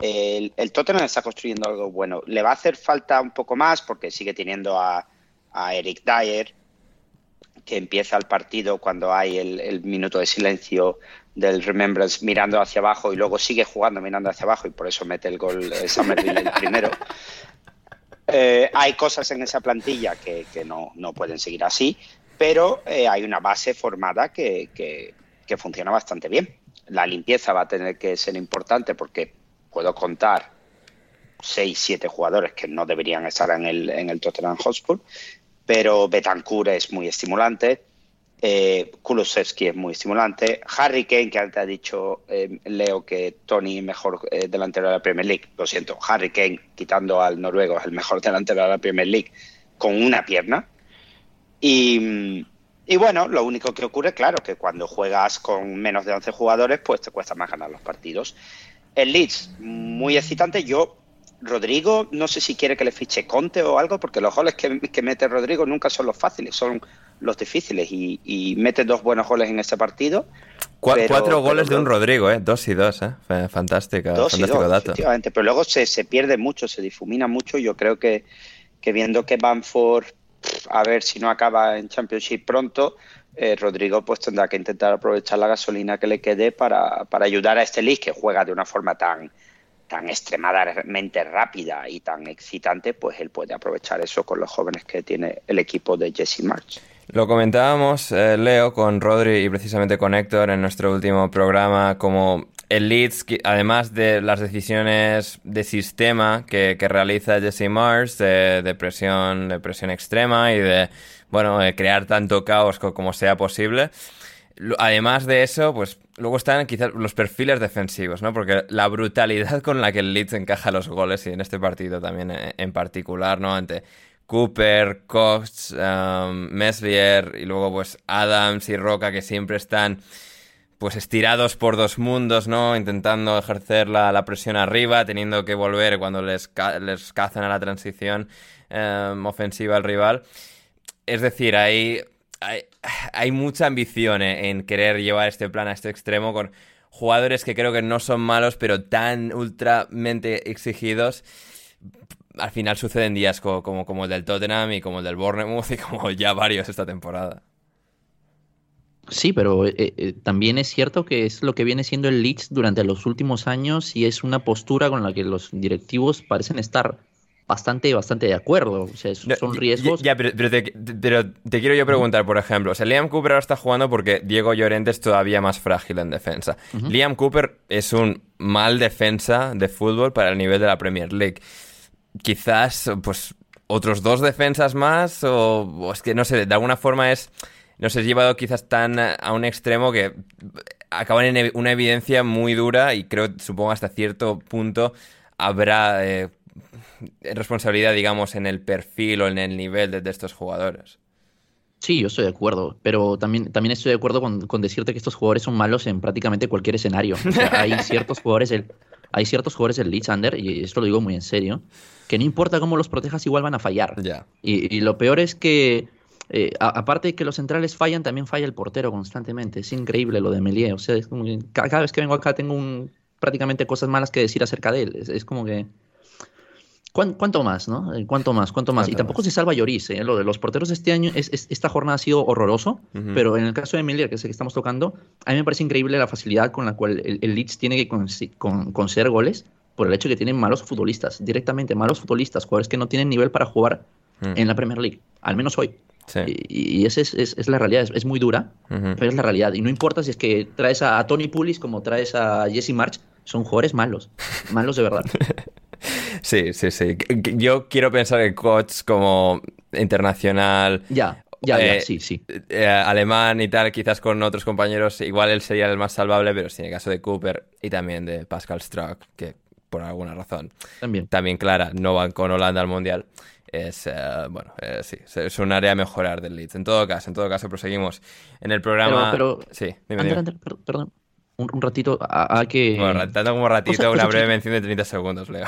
el, el Tottenham está construyendo algo bueno. Le va a hacer falta un poco más porque sigue teniendo a, a Eric Dyer, que empieza el partido cuando hay el, el, minuto de silencio del Remembrance mirando hacia abajo y luego sigue jugando mirando hacia abajo y por eso mete el gol eh, Somerville el primero. Eh, hay cosas en esa plantilla que, no, pueden seguir así, pero eh, hay una base formada que, que, que funciona bastante bien. La limpieza va a tener que ser importante porque puedo contar 6, 7 jugadores que no deberían estar en el, en el Tottenham Hotspur, pero Betancourt es muy estimulante, eh, Kulusevski es muy estimulante, Harry Kane, que antes ha dicho eh, Leo que Tony es mejor eh, delantero de la Premier League, lo siento, Harry Kane, quitando al noruego, es el mejor delantero de la Premier League con una pierna. Y, y bueno, lo único que ocurre, claro, que cuando juegas con menos de 11 jugadores, pues te cuesta más ganar los partidos. El Leeds, muy excitante. Yo, Rodrigo, no sé si quiere que le fiche Conte o algo, porque los goles que, que mete Rodrigo nunca son los fáciles, son los difíciles. Y, y mete dos buenos goles en este partido. Cu pero, cuatro goles pero, de un Rodrigo, ¿eh? Dos y dos, ¿eh? Fantástica, dos fantástico y dos, dato. Efectivamente, pero luego se, se, pierde mucho, se difumina mucho. Yo creo que, que viendo que Banford, a ver si no acaba en Championship pronto, eh, Rodrigo pues tendrá que intentar aprovechar la gasolina que le quede para, para ayudar a este Leeds que juega de una forma tan, tan extremadamente rápida y tan excitante, pues él puede aprovechar eso con los jóvenes que tiene el equipo de Jesse March. Lo comentábamos, eh, Leo, con Rodri y precisamente con Héctor en nuestro último programa, como el Leeds, además de las decisiones de sistema que, realiza Jesse Mars, de, de, presión, de presión extrema y de, bueno, de crear tanto caos como sea posible. Además de eso, pues luego están quizás los perfiles defensivos, ¿no? Porque la brutalidad con la que el Leeds encaja los goles y en este partido también en particular, ¿no? Ante Cooper, Cox, um, Meslier y luego pues Adams y Roca que siempre están pues estirados por dos mundos, ¿no? Intentando ejercer la, la presión arriba, teniendo que volver cuando les, les cazan a la transición um, ofensiva al rival. Es decir, hay, hay, mucha ambición en querer llevar este plan a este extremo con jugadores que creo que no son malos, pero tan ultramente exigidos al final suceden días como, como, como, el del Tottenham y como el del Bournemouth y como ya varios esta temporada. Sí, pero eh, eh, también es cierto que es lo que viene siendo el Leeds durante los últimos años y es una postura con la que los directivos parecen estar bastante, bastante de acuerdo. O sea, son riesgos. Ya, pero, pero, te, pero, te, quiero yo preguntar, por ejemplo, o sea, Liam Cooper ahora está jugando porque Diego Llorente es todavía más frágil en defensa. Uh -huh. Liam Cooper es un mal defensa de fútbol para el nivel de la Premier League. Quizás, pues, otros dos defensas más, o, o es que no sé, de alguna forma es. Nos he llevado quizás tan a un extremo que acaban en una evidencia muy dura y creo, supongo, hasta cierto punto habrá eh, responsabilidad, digamos, en el perfil o en el nivel de, de, estos jugadores. Sí, yo estoy de acuerdo, pero también, también estoy de acuerdo con, con decirte que estos jugadores son malos en prácticamente cualquier escenario. O sea, hay ciertos jugadores del, hay ciertos jugadores del Leeds Under, y esto lo digo muy en serio, que no importa cómo los protejas, igual van a fallar. Yeah. Y, y, lo peor es que, eh, a, aparte de que los centrales fallan, también falla el portero constantemente. Es increíble lo de Melier. O sea, como cada, vez que vengo acá tengo un, prácticamente cosas malas que decir acerca de él. Es, es como que ¿Cuán- ¿Cuánto más, no? Eh, ¿Cuánto más? ¿Cuánto más? Y ¿Cuánto tampoco se salva Lloris, ¿eh? Lo de los porteros de este año, es, es- esta jornada ha sido horroroso, pero en el caso de Miller, que es el que estamos tocando, a mí me parece increíble la facilidad con la cual el, el Leeds tiene que con- conceder goles por el hecho de que tienen malos futbolistas, directamente malos futbolistas, jugadores que no tienen nivel para jugar en la Premier League, al menos hoy. Sí. Y, y esa es, es- es la realidad, es, es muy dura, pero es la realidad. Y no importa si es que traes a, a Tony Pulis como traes a Jesse March, son jugadores malos, malos de verdad. Sí, sí, sí. Yo quiero pensar que Koch como internacional Ya, ya, ya, Eh, sí, sí. eh, alemán y tal, quizás con otros compañeros, igual él sería el más salvable, pero sí en el caso de Cooper y también de Pascal Struck, que por alguna razón También. también clara, no van con Holanda al Mundial. Es, eh, bueno, sí, es un área a mejorar del Leeds. En todo caso, en todo caso, proseguimos en el programa. Pero- pero- sí, dime, perdón, un, un ratito, a, a que... Bueno, tanto como ratito, una breve mención de 30 segundos, Leo.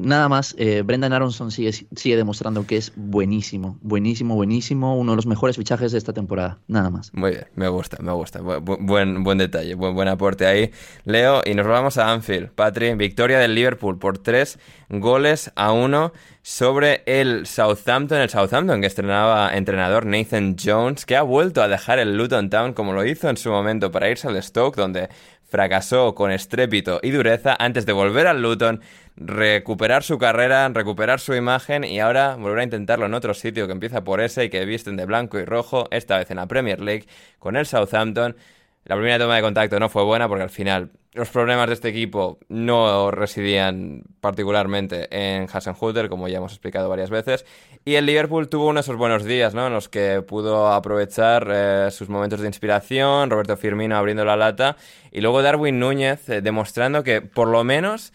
Nada más, eh, Brendan Aronson sigue, demostrando que es buenísimo, buenísimo, buenísimo, uno de los mejores fichajes de esta temporada, nada más. Muy bien, me gusta, me gusta. Bu- bu- Buen, buen detalle, buen, buen aporte ahí. Leo, y nos vamos a Anfield. Patri, victoria del Liverpool por tres goles a uno sobre el Southampton. El Southampton que estrenaba entrenador Nathan Jones, que ha vuelto a dejar el Luton Town como lo hizo en su momento para irse al Stoke, donde fracasó con estrépito y dureza antes de volver al Luton, recuperar su carrera, recuperar su imagen y ahora volver a intentarlo en otro sitio que empieza por ese y que visten de blanco y rojo, esta vez en la Premier League con el Southampton. La primera toma de contacto no fue buena porque al final los problemas de este equipo no residían particularmente en Hasenhutter, como ya hemos explicado varias veces. Y el Liverpool tuvo uno de esos buenos días, ¿no? En los que pudo aprovechar eh, sus momentos de inspiración, Roberto Firmino abriendo la lata y luego Darwin Núñez eh, demostrando que por lo menos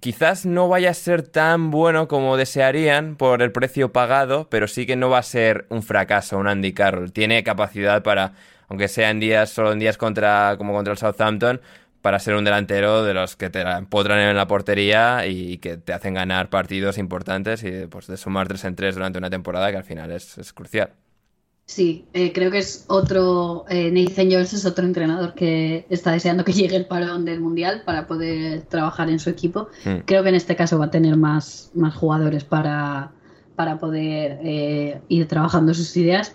quizás no vaya a ser tan bueno como desearían por el precio pagado, pero sí que no va a ser un fracaso, un Andy Carroll. Tiene capacidad para, aunque sea en días, solo en días contra, como contra el Southampton, para ser un delantero de los que te empotran en la portería y que te hacen ganar partidos importantes y pues de sumar 3 en 3 durante una temporada que al final es, es crucial. Sí, eh, creo que es otro, eh, Nathan Jones es otro entrenador que está deseando que llegue el parón del Mundial para poder trabajar en su equipo. Hmm. Creo que en este caso va a tener más, más jugadores para, para poder eh, ir trabajando sus ideas.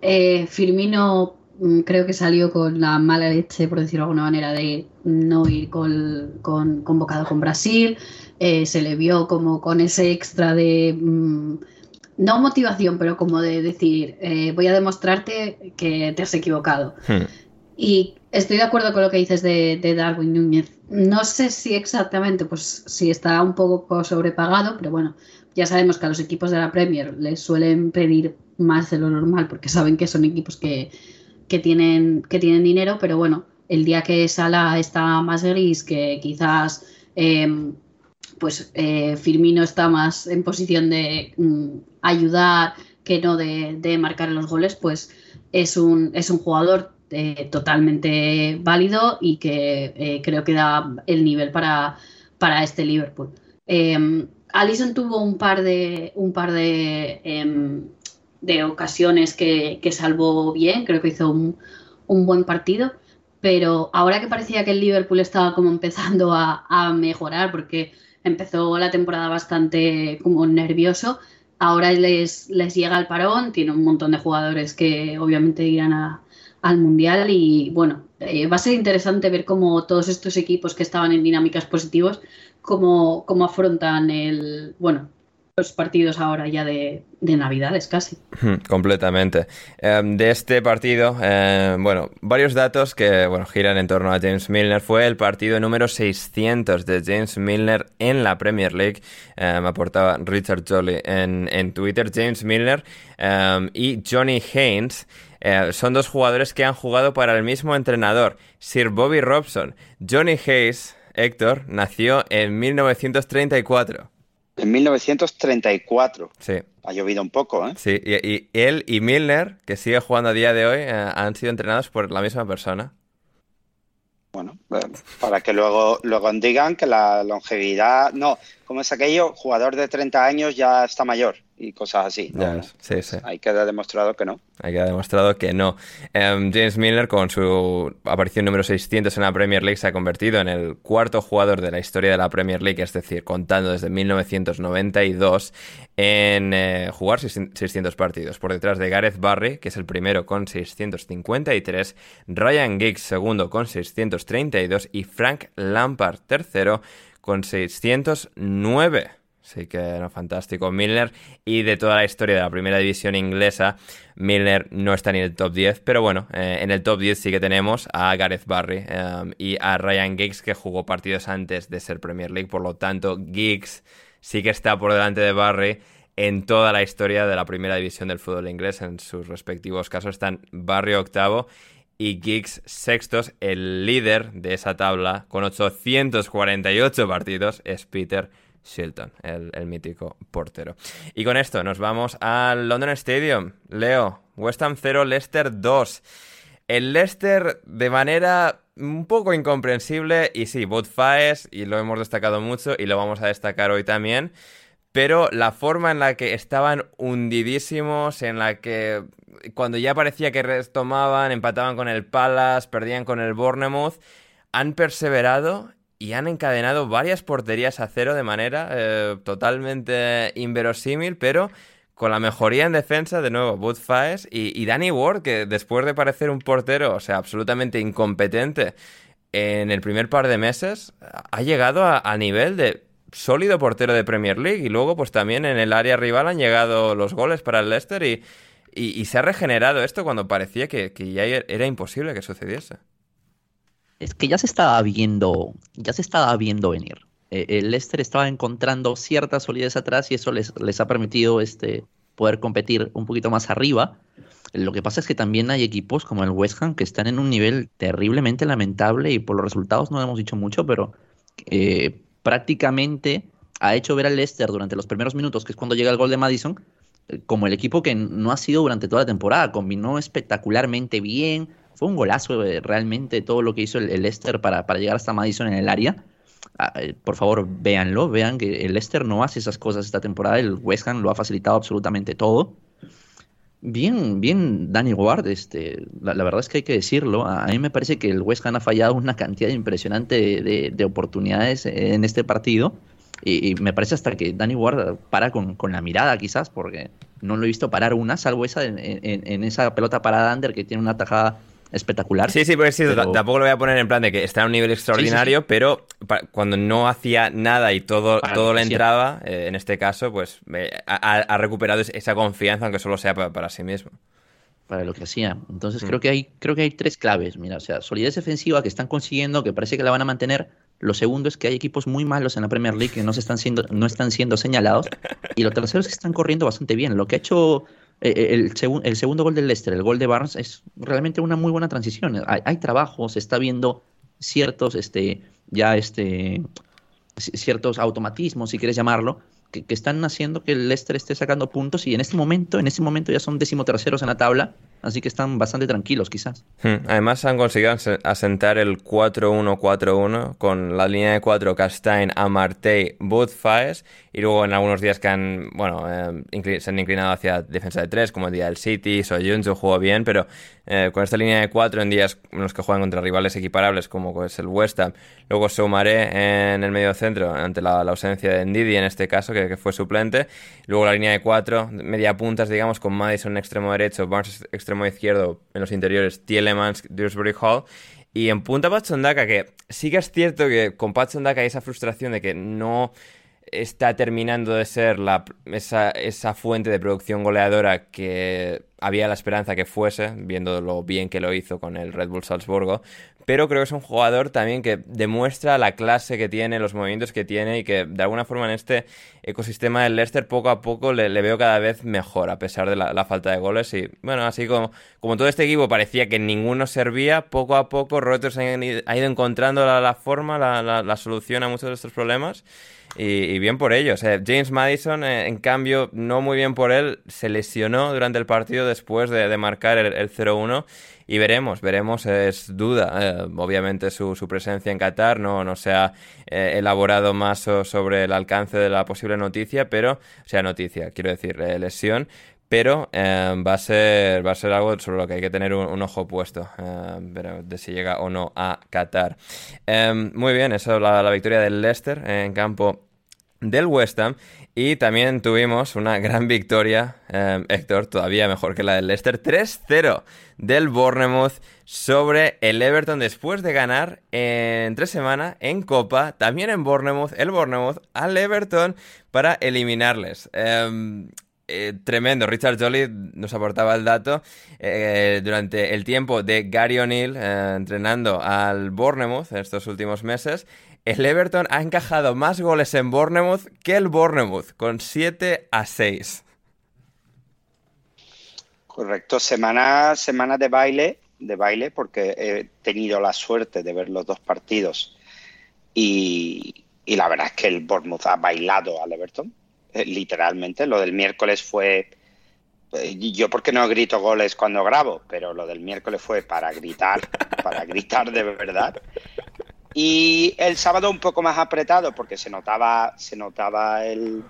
Eh, Firmino creo que salió con la mala leche, por decirlo de alguna manera, de no ir con, con- convocado con Brasil. Eh, se le vio como con ese extra de... mm, no motivación, pero como de decir, eh, voy a demostrarte que te has equivocado. Hmm. Y estoy de acuerdo con lo que dices de, de Darwin Núñez. No sé si exactamente, pues si está un poco sobrepagado, pero bueno, ya sabemos que a los equipos de la Premier les suelen pedir más de lo normal porque saben que son equipos que, que tienen, que tienen dinero, pero bueno, el día que Sala está más gris, que quizás em, pues eh, Firmino está más en posición de mm, ayudar que no de, de marcar los goles, pues es un, es un jugador eh, totalmente válido y que eh, creo que da el nivel para, para este Liverpool. Eh, Alisson tuvo un par de, un par de, em, de ocasiones que, que salvó bien, creo que hizo un, un buen partido, pero ahora que parecía que el Liverpool estaba como empezando a, a mejorar, porque empezó la temporada bastante como nervioso, ahora les, les llega el parón, tiene un montón de jugadores que obviamente irán a- al Mundial y bueno, eh, va a ser interesante ver cómo todos estos equipos que estaban en dinámicas positivas, cómo, cómo afrontan el, bueno, los partidos ahora ya de, de Navidades casi. Completamente. Em, de este partido, eh, bueno, varios datos que bueno, giran en torno a James Milner. Fue el partido número 600 de James Milner en la Premier League. Me aportaba Richard Jolly en, en Twitter. James Milner em, y Johnny Haynes eh, son dos jugadores que han jugado para el mismo entrenador, Sir Bobby Robson. Johnny Hayes, Héctor, nació en 1934. En 1934. Sí. Ha llovido un poco, ¿eh? Sí, y, y él y Milner, que sigue jugando a día de hoy, eh, han sido entrenados por la misma persona. Bueno, eh, para que luego, luego digan que la longevidad. No, ¿cómo es aquello? Jugador de 30 años ya está mayor y cosas así. ¿no? Ya, sí, sí. Ahí queda demostrado que no. Ahí queda demostrado que no. Em, James Miller, con su aparición número 600 en la Premier League, se ha convertido en el cuarto jugador de la historia de la Premier League, es decir, contando desde 1992, en eh, jugar 600 partidos. Por detrás de Gareth Barry, que es el primero con 653, Ryan Giggs, segundo con 632, y Frank Lampard, tercero, con 609. Sí que era fantástico. Milner y de toda la historia de la primera división inglesa, Milner no está ni en el top 10, pero bueno, eh, en el top 10 sí que tenemos a Gareth Barry um, y a Ryan Giggs que jugó partidos antes de ser Premier League, por lo tanto Giggs sí que está por delante de Barry en toda la historia de la primera división del fútbol inglés. En sus respectivos casos están Barry octavo y Giggs sextos. El líder de esa tabla con 848 partidos es Peter Shilton, el, mítico portero. Y con esto nos vamos al London Stadium. Leo, West Ham 0, Leicester 2. El Leicester de manera un poco incomprensible, y sí, Bot Faes, y lo hemos destacado mucho, y lo vamos a destacar hoy también, pero la forma en la que estaban hundidísimos, en la que cuando ya parecía que retomaban, empataban con el Palace, perdían con el Bournemouth, han perseverado y han encadenado varias porterías a cero de manera eh, totalmente inverosímil, pero con la mejoría en defensa, de nuevo, Bud Faes y, Danny Ward, que después de parecer un portero, o sea, absolutamente incompetente en el primer par de meses, ha llegado a, nivel de sólido portero de Premier League y luego pues también en el área rival han llegado los goles para el Leicester y, se ha regenerado esto cuando parecía que, que ya era imposible que sucediese es que ya se estaba viendo, ya se estaba viendo venir. Eh, el Leicester estaba encontrando cierta solidez atrás y eso les, les ha permitido este, poder competir un poquito más arriba. Lo que pasa es que también hay equipos como el West Ham que están en un nivel terriblemente lamentable y por los resultados no hemos dicho mucho, pero eh, prácticamente ha hecho ver al Leicester durante los primeros minutos, que es cuando llega el gol de Madison, eh, como el equipo que no ha sido durante toda la temporada. Combinó espectacularmente bien, fue un golazo eh, realmente todo lo que hizo el, Leicester para, para, llegar hasta Madison en el área. Ah, eh, por favor, véanlo, vean que el Leicester no hace esas cosas esta temporada, el West Ham lo ha facilitado absolutamente todo. Bien, bien, Danny Ward, este, la, verdad es que hay que decirlo. A, mí me parece que el West Ham ha fallado una cantidad impresionante de, oportunidades en este partido. Y, me parece hasta que Danny Ward para con, con, la mirada, quizás, porque no lo he visto parar una, salvo esa en, en esa pelota parada under que tiene una tajada espectacular. Sí, sí, pues sí, tampoco lo voy a poner en plan de que está a un nivel extraordinario, pero cuando no hacía nada y todo, todo le entraba, eh, en este caso, pues ha, recuperado esa confianza, aunque solo sea para, sí mismo. Para lo que hacía. Entonces mm. creo que hay, creo que hay tres claves. Mira, o sea, solidez defensiva que están consiguiendo, que parece que la van a mantener. Lo segundo es que hay equipos muy malos en la Premier League que no, se están, siendo, no están siendo señalados. Y lo tercero es que están corriendo bastante bien. Lo que ha hecho eh, eh, el, el, segundo gol del Leicester, el gol de Barnes, es realmente una muy buena transición. Hay, hay trabajo, se está viendo ciertos, este, ya este, ciertos automatismos, si quieres llamarlo, que, están haciendo que el Leicester esté sacando puntos y en este momento, en este momento ya son decimoterceros en la tabla Así que están bastante tranquilos, quizás. Hmm. Además, han conseguido asentar el 4-1-4-1 con la línea de 4 Castain, Amartey, Budfaes. Y luego en algunos días que han, bueno, eh, se han inclinado hacia defensa de 3, como el día del City, Soyuncu jugó bien, pero eh, con esta línea de 4 en días en los que juegan contra rivales equiparables, como es el West Ham. Luego Soumaré en el medio centro, ante la, ausencia de Ndidi en este caso, que, fue suplente. Luego la línea de 4, media puntas, digamos, con Madison extremo derecho, Barnes extremo izquierdo en los interiores Tielemans, Dewsbury Hall. Y en punta Pachondaka, que sí que es cierto que con Pachondaka hay esa frustración de que no está terminando de ser la, esa, esa fuente de producción goleadora que había la esperanza que fuese, viendo lo bien que lo hizo con el Red Bull Salzburgo, pero creo que es un jugador también que demuestra la clase que tiene, los movimientos que tiene y que de alguna forma en este ecosistema del Leicester poco a poco le, veo cada vez mejor a pesar de la, falta de goles. Y bueno, así como, como todo este equipo parecía que ninguno servía, poco a poco Reuters ha ido encontrando la, forma, la, solución a muchos de estos problemas y, bien por ellos. James Madison, eh, en cambio, no muy bien por él, se lesionó durante el partido después de, de marcar el, el 0-1 y veremos, veremos, es duda. Eh, obviamente su, su, presencia en Qatar no, no se ha eh, elaborado más so, sobre el alcance de la posible noticia, pero, o sea, noticia, quiero decir, eh, lesión, pero eh, va, a ser, va a ser algo sobre lo que hay que tener un, ojo puesto, eh, pero de si llega o no a Qatar. Eh, muy bien, eso la, la victoria del Leicester en campo del West Ham y también tuvimos una gran victoria, Héctor, todavía mejor que la del Leicester, 3-0 del Bournemouth sobre el Everton después de ganar en tres semanas en Copa, también en Bournemouth, el Bournemouth al Everton para eliminarles. Eh, tremendo. Richard Jolly nos aportaba el dato. Eh, durante el tiempo de Gary O'Neill eh, entrenando al Bournemouth en estos últimos meses, el Everton ha encajado más goles en Bournemouth que el Bournemouth, con 7 a 6. Correcto, semana, semana de baile, de baile, porque he tenido la suerte de ver los dos partidos y, y la verdad es que el Bournemouth ha bailado al Everton, eh, literalmente. Lo del miércoles fue, eh, yo porque no grito goles cuando grabo, pero lo del miércoles fue para gritar, para gritar de verdad. Y el sábado un poco más apretado porque se notaba, se notaba el,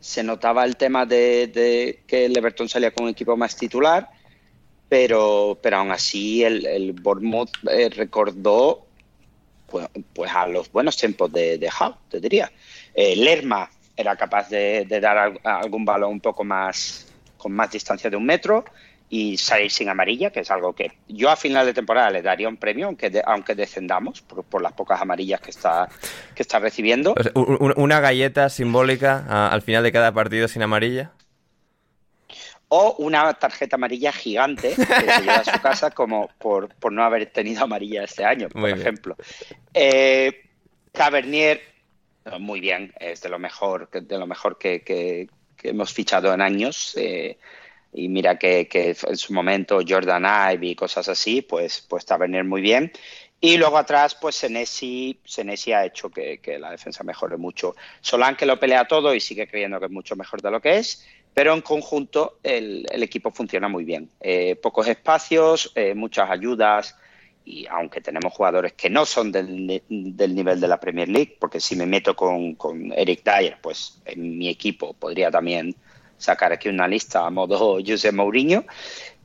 se notaba el tema de, de, que el Everton salía con un equipo más titular, pero, pero aún así el, el Bournemouth eh, recordó pues, pues, a los buenos tiempos de, de Howe, te diría. Eh, Lerma era capaz de, de dar al, algún balón un poco más con más distancia de un metro y salir sin amarilla, que es algo que yo a final de temporada le daría un premio, aunque, de, aunque descendamos por, por, las pocas amarillas que está, que está recibiendo. O sea, una galleta simbólica a, al final de cada partido sin amarilla. O una tarjeta amarilla gigante que se lleva a su casa como por, por no haber tenido amarilla este año, por Muy ejemplo. Eh, Tavernier, muy bien, es de lo mejor, de lo mejor que, que, que hemos fichado en años. Eh, y mira que, que, en su momento Jordan Ive y cosas así, pues, pues Tavernier muy bien. Y luego atrás, pues Senesi, Senesi ha hecho que, que, la defensa mejore mucho. Solán que lo pelea todo y sigue creyendo que es mucho mejor de lo que es, pero en conjunto el, el equipo funciona muy bien. Eh, pocos espacios, eh, muchas ayudas, y aunque tenemos jugadores que no son del, del, nivel de la Premier League, porque si me meto con, con Eric Dyer, pues en mi equipo podría también sacar aquí una lista a modo José Mourinho.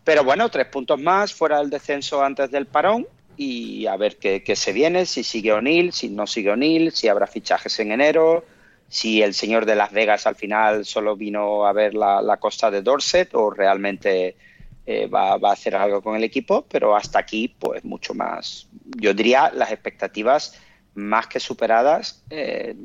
Pero bueno, tres puntos más fuera del descenso antes del parón y a ver qué, qué se viene, si sigue O'Neill, si no sigue O'Neill, si habrá fichajes en enero, si el señor de Las Vegas al final solo vino a ver la, la costa de Dorset o realmente eh, va, va, a hacer algo con el equipo, pero hasta aquí pues mucho más, yo diría las expectativas más que superadas. Eh,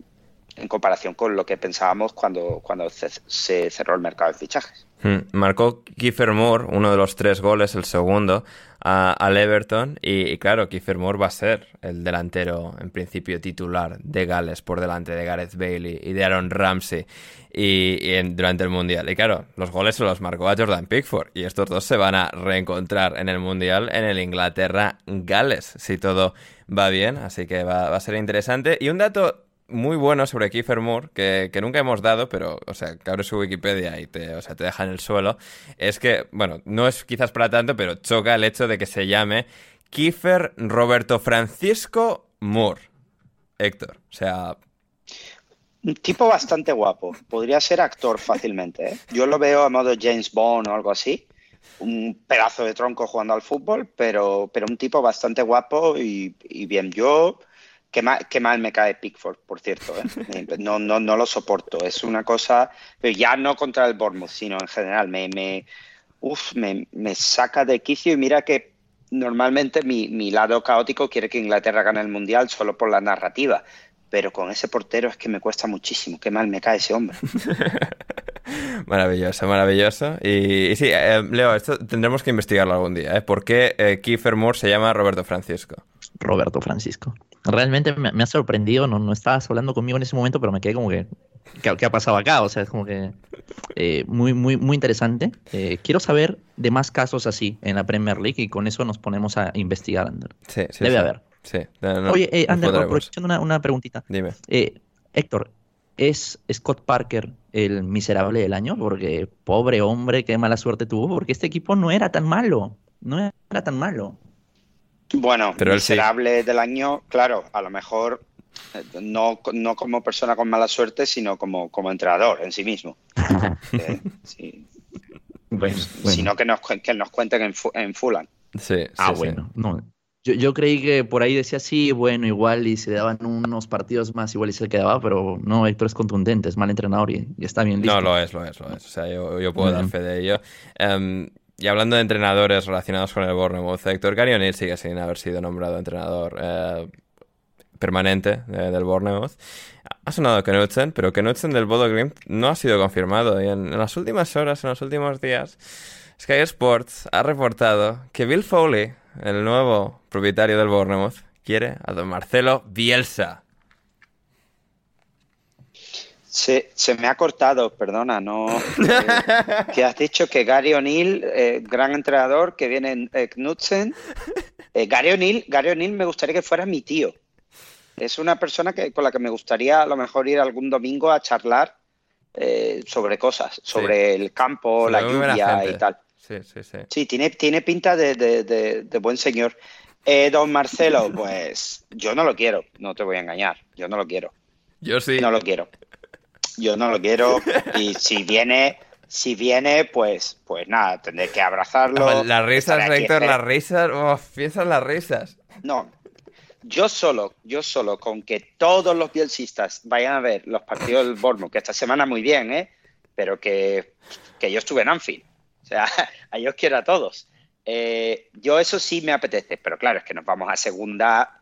en comparación con lo que pensábamos cuando, cuando se, cerró el mercado de fichajes. Hmm. Marcó Kiefer Moore uno de los tres goles, el segundo, a, al Everton. Y, claro, Kiefer Moore va a ser el delantero, en principio, titular de Gales por delante de Gareth Bailey y de Aaron Ramsey y, durante el Mundial. Y claro, los goles se los marcó a Jordan Pickford. Y estos dos se van a reencontrar en el Mundial en el Inglaterra-Gales, si todo va bien. Así que va a ser interesante. Y un dato muy bueno sobre Kiefer Moore, que, que, nunca hemos dado, pero, o sea, que abre su Wikipedia y te, o sea, te deja en el suelo, es que, bueno, no es quizás para tanto, pero choca el hecho de que se llame Kiefer Roberto Francisco Moore. Héctor, o sea... Un tipo bastante guapo. Podría ser actor fácilmente. ¿eh? Yo lo veo a modo James Bond o algo así. Un pedazo de tronco jugando al fútbol, pero, pero un tipo bastante guapo y bien. Yo Qué mal, qué mal, me cae Pickford, por cierto. ¿eh? No, no, no lo soporto. Es una cosa, pero ya no contra el Bournemouth, sino en general. Me, me, uf, me, me saca de quicio y mira que normalmente mi, mi, lado caótico quiere que Inglaterra gane el Mundial solo por la narrativa. Pero con ese portero es que me cuesta muchísimo. Qué mal me cae ese hombre. maravilloso, maravilloso. Y, y sí, eh, Leo, esto tendremos que investigarlo algún día. ¿eh? ¿Por qué eh, Kiefer Moore se llama Roberto Francisco? Roberto Francisco. Realmente me, me ha sorprendido, no, no, estabas hablando conmigo en ese momento, pero me quedé como que, ¿qué, qué ha pasado acá? O sea, es como que eh, muy, muy, muy interesante. Eh, quiero saber de más casos así en la Premier League y con eso nos ponemos a investigar, Ander. Sí, sí, Debe sí. haber. Sí, no, no, Oye, eh, Ander, aprovechando una, una, preguntita. Dime. Héctor, ¿es Scott Parker el miserable del año, porque pobre hombre, qué mala suerte tuvo, porque este equipo no era tan malo, no era tan malo. Bueno, Pero él sí. miserable del año, claro, a lo mejor eh, no, no como persona con mala suerte, sino como, como entrenador en sí mismo. Eh, sí. Bueno, bueno. Sino que nos, que nos cuenten en, en Fulham. Sí, Ah, bueno, no. Yo, yo creí que por ahí decía sí, bueno, igual y se daban unos partidos más, igual y se quedaba, pero no, Héctor es contundente, es mal entrenador y, y está bien listo. No, lo es, lo es, lo es. O sea, yo, yo puedo dar fe de ello. Em, y hablando de entrenadores relacionados con el Bournemouth, Héctor Gary O'Neill sigue sin haber sido nombrado entrenador eh, permanente de- del Bournemouth. Ha sonado Knudsen, pero Knudsen del Bodo Glimt no ha sido confirmado. Y en, en las últimas horas, en los últimos días, Sky Sports ha reportado que Bill Foley, el nuevo propietario del Bournemouth, quiere a don Marcelo Bielsa. Se, se me ha cortado, perdona, no. eh, que has dicho que Gary O'Neill, eh, gran entrenador, que viene en eh, Knudsen. Eh, Gary O'Neill, Gary O'Neill me gustaría que fuera mi tío. Es una persona que, con la que me gustaría a lo mejor ir algún domingo a charlar eh, sobre cosas, sobre el campo, la lluvia y tal. Sí, sí, sí. Sí, tiene, tiene pinta de, de- de- de buen señor. Eh, don Marcelo, pues yo no lo quiero, no te voy a engañar, yo no lo quiero. Yo sí. No lo quiero. Yo no lo quiero. Y si viene, si viene, pues, pues nada, tendré que abrazarlo. Las risas, Héctor, esper- las risas. Oh, piensa en las risas. No. Yo solo, yo solo, con que todos los bielcistas vayan a ver los partidos del Bournemouth, que esta semana muy bien, ¿eh? Pero que, que yo estuve en Anfield. O sea, a ellos quiero a todos. Eh, yo eso sí me apetece, pero claro, es que nos vamos a segunda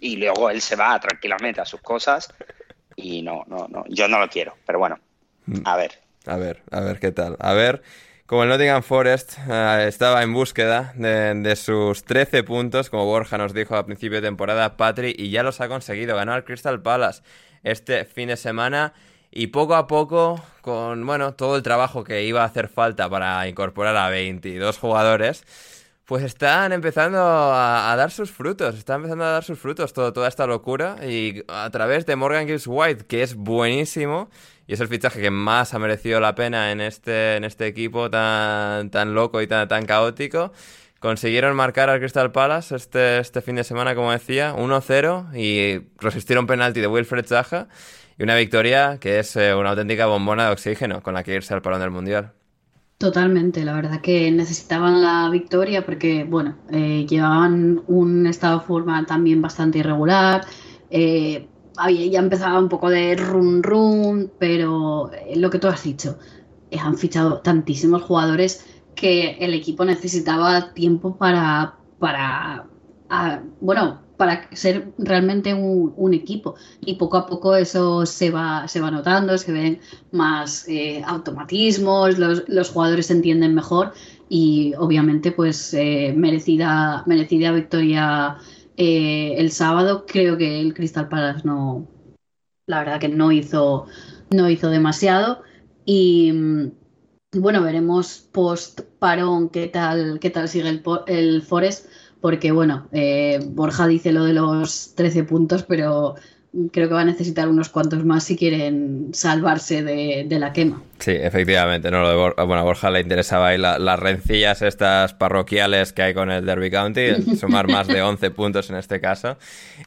y luego él se va tranquilamente a sus cosas y no, no, no, yo no lo quiero, pero bueno, a ver. A ver, a ver qué tal. A ver, como el Nottingham Forest eh, estaba en búsqueda de, de sus 13 puntos, como Borja nos dijo a principio de temporada, Patri, y ya los ha conseguido. Ganó al Crystal Palace este fin de semana. Y poco a poco, con bueno, todo el trabajo que iba a hacer falta para incorporar a 22 jugadores, pues están empezando a, dar sus frutos, está empezando a dar sus frutos todo, toda esta locura y a través de Morgan Gibbs White, que es buenísimo y es el fichaje que más ha merecido la pena en este, en este equipo tan, tan loco y tan, tan caótico. Consiguieron marcar al Crystal Palace este, este fin de semana, como decía, 1-0 y resistieron penalti de Wilfred Zaha y una victoria que es eh, una auténtica bombona de oxígeno con la que irse al parón del Mundial. Totalmente, la verdad que necesitaban la victoria porque, bueno, eh, llevaban un estado de forma también bastante irregular, eh, había, ya empezaba un poco de run run, pero eh, lo que tú has dicho, han fichado tantísimos jugadores que el equipo necesitaba tiempo para, para ah, bueno, para ser realmente un, equipo. Y poco a poco eso se va, se va notando, se ven más eh, automatismos, los, los jugadores se entienden mejor y obviamente pues eh, merecida, merecida victoria eh, el sábado. Creo que el Crystal Palace no, la verdad que no hizo, no hizo demasiado y mm, bueno, veremos post parón qué tal, qué tal sigue el, el Forest, porque bueno, eh, Borja dice lo de los 13 puntos, pero creo que va a necesitar unos cuantos más si quieren salvarse de, de la quema. Sí, efectivamente, no lo de Bor- bueno, a Borja le interesaba ahí la- las rencillas estas parroquiales que hay con el Derby County, sumar más de 11 puntos en este caso,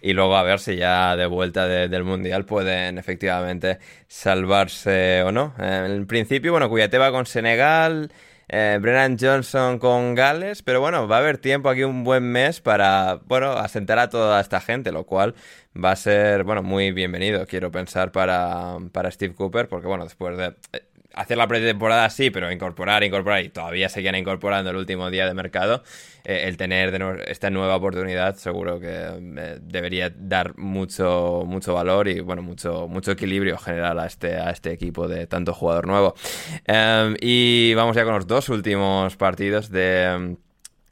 y luego a ver si ya de vuelta de- del Mundial pueden efectivamente salvarse o no. En principio, bueno, Cuyate va con Senegal, eh, Brennan Johnson con Gales, pero bueno, va a haber tiempo aquí un buen mes para, bueno, asentar a toda esta gente, lo cual va a ser, bueno, muy bienvenido, quiero pensar, para, para Steve Cooper, porque bueno, después de eh, hacer la pretemporada sí, pero incorporar, incorporar, y todavía seguían incorporando el último día de mercado, eh, el tener de nuevo esta nueva oportunidad seguro que eh, debería dar mucho, mucho valor y, bueno, mucho, mucho equilibrio general a este, a este equipo de tanto jugador nuevo. Em, y vamos ya con los dos últimos partidos de...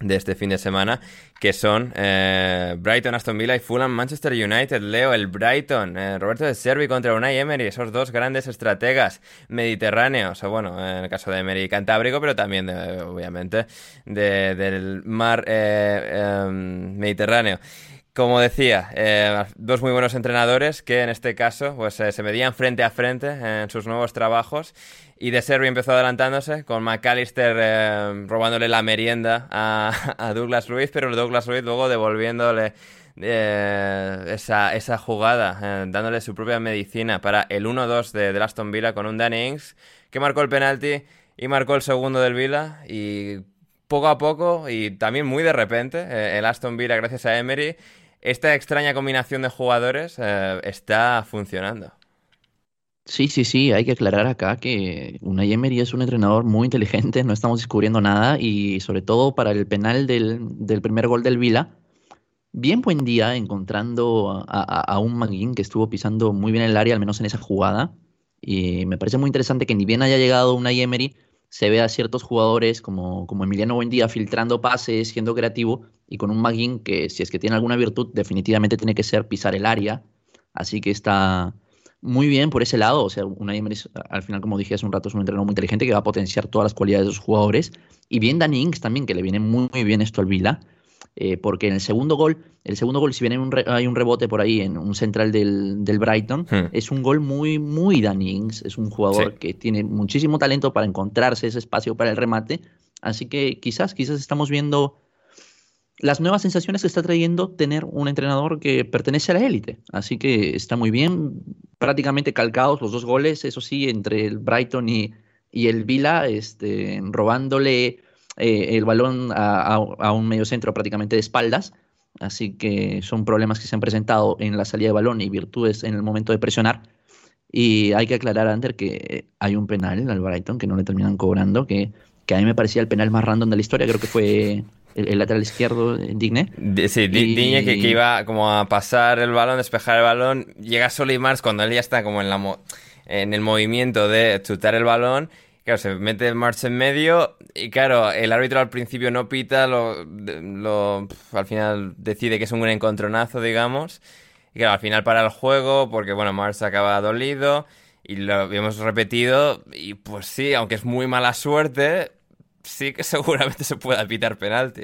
de este fin de semana, que son eh, Brighton, Aston Villa y Fulham, Manchester United. Leo, el Brighton, eh, Roberto de Servi contra Unai Emery, esos dos grandes estrategas mediterráneos, o bueno, en el caso de Emery Cantábrico, pero también, de- obviamente, de- del mar eh, em, Mediterráneo. Como decía, eh, dos muy buenos entrenadores que en este caso pues, eh, se medían frente a frente en sus nuevos trabajos. Y De Servi empezó adelantándose, con McAllister eh, robándole la merienda a, Douglas Luiz, pero Douglas Luiz luego devolviéndole esa, esa, jugada, dándole su propia medicina para el 1-2 de, Aston Villa con un Danny Ings, que marcó el penalti y marcó el segundo del Villa. Y poco a poco, y también muy de repente, el Aston Villa, gracias a Emery, esta extraña combinación de jugadores eh, está funcionando. Sí, sí, sí, hay que aclarar acá que Unai Emery es un entrenador muy inteligente, no estamos descubriendo nada y sobre todo para el penal del, primer gol del Vila, bien buen día encontrando a, un Maguín que estuvo pisando muy bien el área, al menos en esa jugada. Y me parece muy interesante que ni bien haya llegado Unai Emery, se ve a ciertos jugadores como, como Emiliano Buendía filtrando pases, siendo creativo, y con un Maguín que si es que tiene alguna virtud, definitivamente tiene que ser pisar el área. Así que está muy bien por ese lado. O sea, una al final, como dije hace un rato, es un entrenador muy inteligente que va a potenciar todas las cualidades de sus jugadores. Y bien Danny Inks también, que le viene muy, muy bien esto al Vila. Eh, porque en el segundo gol, el segundo gol, si bien hay un, rebote por ahí en un central del, del Brighton, hmm. es un gol muy, muy Danny Ings, es un jugador que tiene muchísimo talento para encontrarse ese espacio para el remate, así que quizás, quizás estamos viendo las nuevas sensaciones que está trayendo tener un entrenador que pertenece a la élite, así que está muy bien, prácticamente calcados los dos goles, eso sí, entre el Brighton y, y el Vila, este, robándole eh, el balón a, a, un medio centro prácticamente de espaldas. Así que son problemas que se han presentado en la salida de balón y virtudes en el momento de presionar. Y hay que aclarar, Ander, que hay un penal al Brighton que no le terminan cobrando, que, que a mí me parecía el penal más random de la historia. Creo que fue el, lateral izquierdo, Digne. Sí, Digne que, iba como a pasar el balón, despejar el balón. Llega Mars cuando él ya está como en, la en el movimiento de chutar el balón Claro, se mete marcha en medio y claro, el árbitro al principio no pita, lo, lo al final decide que es un encontronazo, digamos. Y claro, al final para el juego, porque bueno, Mars acaba dolido y lo habíamos repetido. Y pues sí, aunque es muy mala suerte, sí que seguramente se pueda pitar penalti.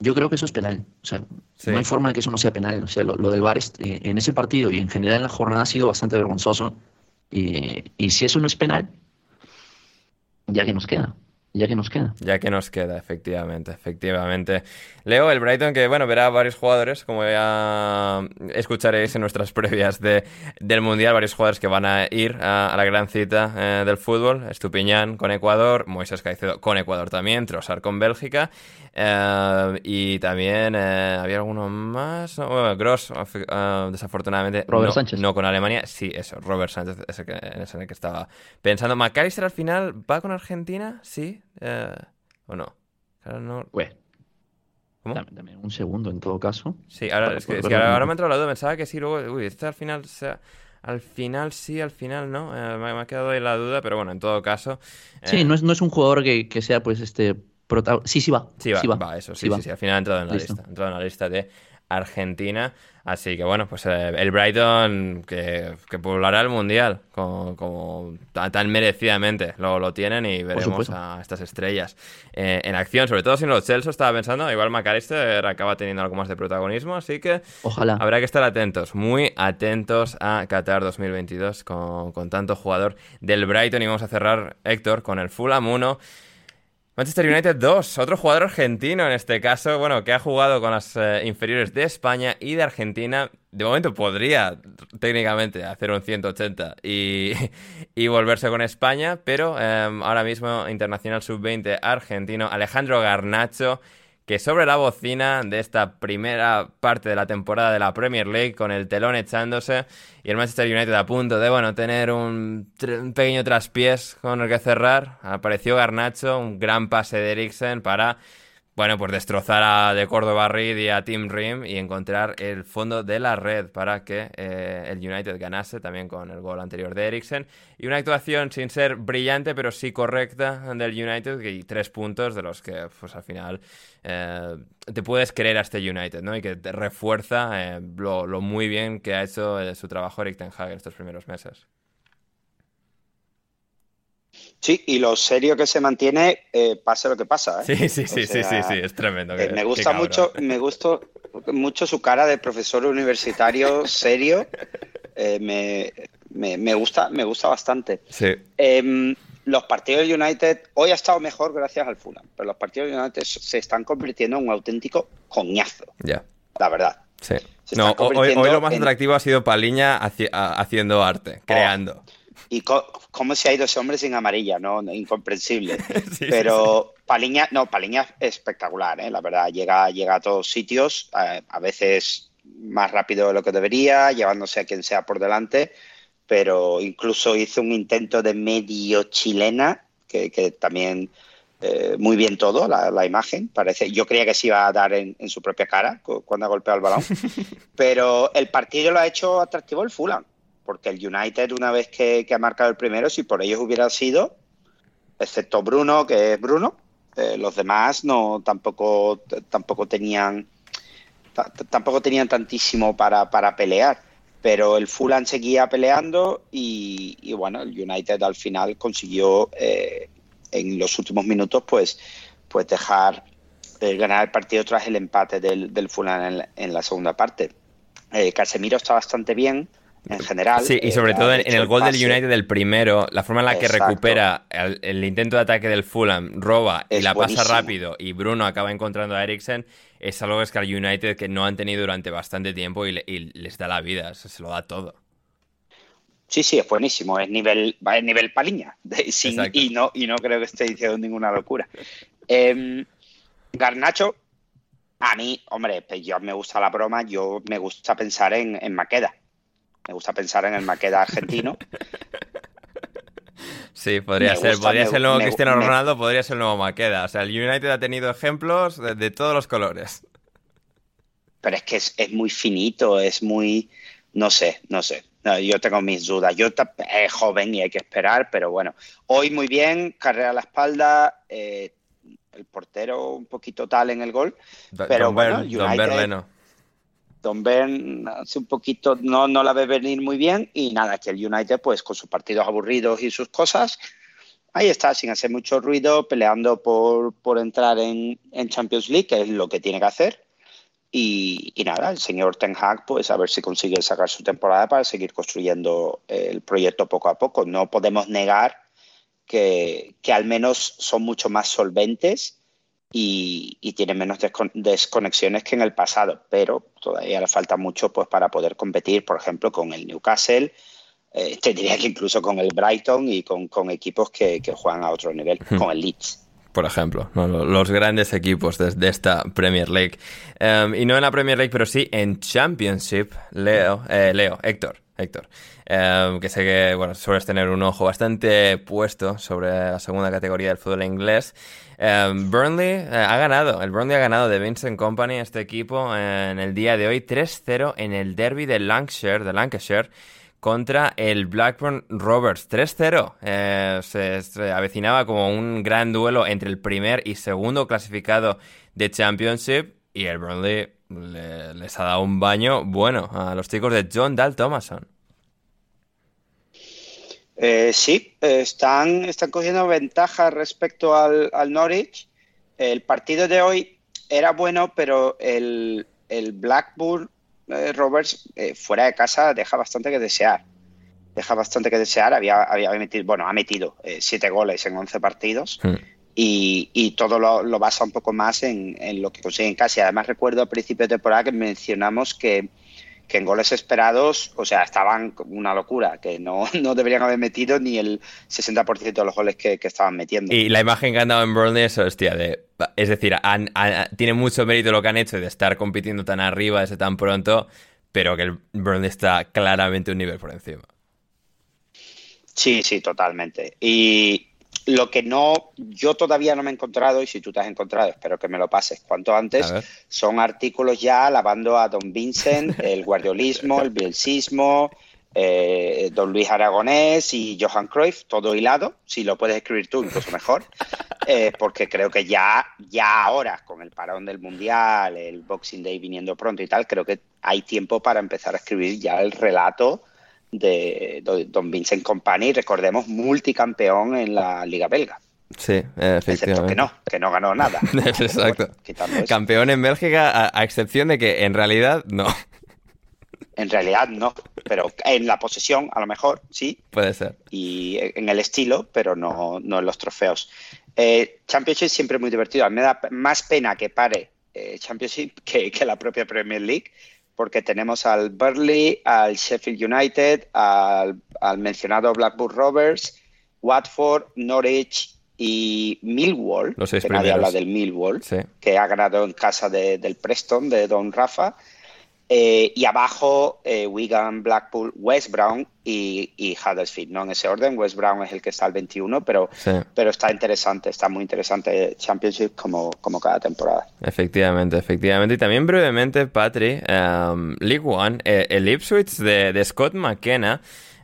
Yo creo que eso es penal. O sea, no hay forma de que eso no sea penal. O sea, lo, del VAR eh, en ese partido y en general en la jornada ha sido bastante vergonzoso. Y, y si eso no es penal, ya que nos queda. Ya que nos queda. Ya que nos queda, efectivamente, efectivamente. Leo, el Brighton que, bueno, verá varios jugadores, como ya escucharéis en nuestras previas de, del Mundial, varios jugadores que van a ir a, la gran cita eh, del fútbol. Estupiñán con Ecuador, Moisés Caicedo con Ecuador también, Trossard con Bélgica. Eh, y también eh, había alguno más. Gross, desafortunadamente. Robert no, Sánchez. No con Alemania. Sí, eso, Robert Sánchez, ese que, es el que estaba pensando. ¿McAllister al final va con Argentina? Sí. ¿O no? no... Dame, un segundo en todo caso. Sí, ahora, es que, ahora, me ha entrado la duda, pensaba que sí, luego, uy, este al final, al final sí, al final no, eh, me, ha quedado ahí la duda, pero bueno, en todo caso. Sí, eh, no es, no es un jugador que, que sea pues este Sí, sí va. Sí, va, va. eso, sí, sí, sí, al final ha entrado en la lista, ha entrado en la lista de Argentina. Así que bueno, pues eh, el Brighton que, que, poblará el Mundial como, tan, merecidamente lo, lo, tienen y veremos a estas estrellas eh, en acción. Sobre todo si los Chelsea estaba pensando, igual McAllister acaba teniendo algo más de protagonismo, así que Ojalá. habrá que estar atentos, muy atentos a Qatar 2022 con, con tanto jugador del Brighton y vamos a cerrar, Héctor, con el Fulham 1. Manchester United 2, otro jugador argentino en este caso, bueno, que ha jugado con las eh, inferiores de España y de Argentina. De momento podría técnicamente hacer un 180 y, y volverse con España, pero em, ahora mismo Internacional Sub-20 argentino Alejandro Garnacho que sobre la bocina de esta primera parte de la temporada de la Premier League, con el telón echándose y el Manchester United a punto de, bueno, tener un, pequeño traspiés con el que cerrar, apareció Garnacho, un gran pase de Eriksen para bueno, pues destrozar a De Córdoba Reed y a Tim Rim y encontrar el fondo de la red para que eh, el United ganase también con el gol anterior de Eriksen. Y una actuación sin ser brillante, pero sí correcta del United y tres puntos de los que, pues al final, eh, te puedes creer a este United, ¿no? Y que te refuerza eh, lo, lo, muy bien que ha hecho su trabajo Eric Ten Hag en estos primeros meses. Sí, y lo serio que se mantiene, eh, pase lo que pasa. ¿eh? Sí, sí, sí, sí, sí, sí, es tremendo. Eh, me gusta mucho, me gustó, mucho su cara de profesor universitario serio. Eh, me, me- me gusta, me gusta bastante. Sí. Em, los partidos del United, hoy ha estado mejor gracias al Fulham, pero los partidos del United se están convirtiendo en un auténtico coñazo, Ya. la verdad. Sí. No, hoy, lo más en- atractivo ha sido Paliña haci- haciendo arte, creando. Y cómo se ha ido ese hombre sin amarilla, ¿no? Incomprensible. Sí, Pero Paliña, no, Paliña es espectacular, ¿eh? La verdad, llega, llega a todos sitios, eh, a veces más rápido de lo que debería, llevándose a quien sea por delante, pero incluso hizo un intento de medio chilena, que, que también eh, muy bien todo, la, la imagen, parece. Yo creía que se iba a dar en, en su propia cara cu- cuando ha golpeado el balón, pero el partido lo ha hecho atractivo el Fulham, porque el United, una vez que, ha marcado el primero, si por ellos hubiera sido, excepto Bruno, que es Bruno, eh, los demás no tampoco, tampoco tenían tampoco tenían tantísimo para, para pelear. Pero el Fulham seguía peleando y, y, bueno, el United al final consiguió eh, en los últimos minutos pues, pues dejar ganar el partido tras el empate del, del Fulham en la segunda parte. Eh, Casemiro está bastante bien en general. Sí, y eh, sobre todo en, el gol del. United del primero, la forma en la que Exacto. recupera el, el intento de ataque del Fulham, roba y Es la pasa rápido y Bruno acaba encontrando a Eriksen, es algo que el United que no han tenido durante bastante tiempo y, le- y les da la vida, se, se lo da todo. Sí, sí, es buenísimo, es nivel, es nivel paliña. de- sin- Exacto. y, no, y no creo que esté diciendo ninguna locura. Em, Garnacho, a mí, hombre, pues yo me gusta la broma, yo me gusta pensar en, en Maqueda. Me gusta pensar en el Maqueda argentino. Sí, podría Me ser, gusta, podría me- ser el nuevo me- Cristiano Ronaldo, podría ser el nuevo Maqueda. O sea, el United ha tenido ejemplos de, de todos los colores. pero es que es, es muy finito, es muy, no sé, no sé. No, yo tengo mis dudas. Yo es joven y hay que esperar, pero bueno, hoy muy bien, carrera a la espalda, eh, el portero un poquito tal en el gol, pero Don, bueno, Don United- Berleno. Don Ben hace un poquito, no, no la ve venir muy bien y nada, que el United pues con sus partidos aburridos y sus cosas, ahí está, sin hacer mucho ruido, peleando por, por entrar en, en Champions League, que es lo que tiene que hacer. Y, nada, el señor Ten Hag, pues a ver si consigue sacar su temporada para seguir construyendo el proyecto poco a poco. No podemos negar que, que al menos son mucho más solventes y, y tienen menos descon- desconexiones que en el pasado, pero todavía le falta mucho pues, para poder competir, por ejemplo, con el Newcastle, eh, te diría que incluso con el Brighton y con, con equipos que, que juegan a otro nivel, Hmm. con el Leeds. por ejemplo, los grandes equipos de, de esta Premier League. Em, y no en la Premier League, pero sí en Championship, Leo, eh, Leo, Héctor, Héctor, em, que sé que, bueno, sueles tener un ojo bastante puesto sobre la segunda categoría del fútbol inglés. Em, Burnley eh, ha ganado, el Burnley ha ganado de Vincent Company, este equipo, en el día de hoy, 3-0 en el derby de Lancashire, de Lancashire, contra el Blackburn Rovers 3-0. Eh, se, se avecinaba como un gran duelo entre el primer y segundo clasificado de Championship y el Burnley le- les ha dado un baño bueno a los chicos de John Dal Thomason. Eh, sí, eh, están, están cogiendo ventaja respecto al, al Norwich. El partido de hoy era bueno, pero el, el Blackburn eh, Rovers eh, fuera de casa deja bastante que desear. Deja bastante que desear. Había, había metido, bueno, ha metido siete goles en 11 partidos y, y todo lo, lo basa un poco más en, en lo que consigue en casa. Y además recuerdo al principio de temporada que mencionamos que, que en goles esperados, o sea, estaban una locura, que no, no deberían haber metido ni el 60% de los goles que, que estaban metiendo. Y la imagen que han dado en Burnley es, hostia, de, es decir, han- han- tiene mucho mérito lo que han hecho de estar compitiendo tan arriba desde tan pronto, pero que el Burnley está claramente un nivel por encima. Sí, sí, totalmente. Y lo que no, yo todavía no me he encontrado, y si tú te has encontrado, espero que me lo pases cuanto antes, son artículos ya alabando a Don Vincent, el guardiolismo, el bielsismo, eh, Don Luis Aragonés y Johan Cruyff, todo hilado, si lo puedes escribir tú, incluso mejor, eh, porque creo que ya, ya ahora, con el parón del Mundial, el Boxing Day viniendo pronto y tal, creo que hay tiempo para empezar a escribir ya el relato de, Don Vincent Company, recordemos, multicampeón en la Liga Belga. Sí, Excepto efectivamente. que no, que no ganó nada. Exacto. Campeón en Bélgica, a, a excepción de que en realidad no. En realidad no, pero en la posesión a lo mejor sí, Puede ser. y en el estilo, pero no, no en los trofeos. Eh, Championship siempre muy divertido. A mí me da más pena que pare eh, Championship que, que la propia Premier League, porque tenemos al Burnley, al Sheffield United, al, al mencionado Blackburn Rovers, Watford, Norwich y Millwall, Los que nadie habla del Millwall, Sí. que ha ganado en casa de- del Preston, de Don Rafa. Eh, y abajo, eh, Wigan, Blackpool, West Brown y, y Huddersfield, no en ese orden. West Brown es el que está al 21, pero, Sí. pero está interesante, está muy interesante Championship como, como cada temporada. Efectivamente, efectivamente. Y también brevemente, Patri, em, League One, eh, el Ipswich de, de Scott McKenna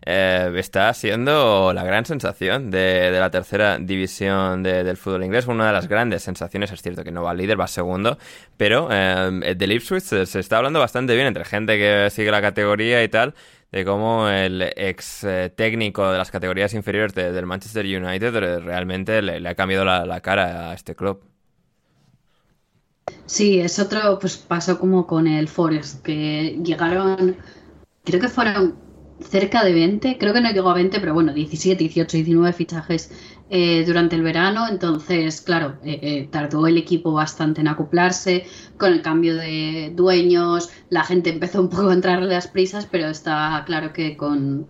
eh, está siendo la gran sensación de, de la tercera división de- del fútbol inglés. Una de las grandes sensaciones, es cierto que no va líder, va segundo, pero em, del Ipswich se, está hablando bastante bien entre gente que sigue la categoría y tal. De cómo el ex eh, técnico de las categorías inferiores de- del Manchester United eh, realmente le, le ha cambiado la, la cara a este club. Sí, es otro, pues pasó como con el Forest, que llegaron, creo que fueron cerca de 20, creo que no llegó a 20, pero bueno, 17, 18, 19 fichajes eh, durante el verano, entonces, claro, eh, eh, tardó el equipo bastante en acoplarse con el cambio de dueños, la gente empezó un poco a entrarle las prisas, pero está claro que con,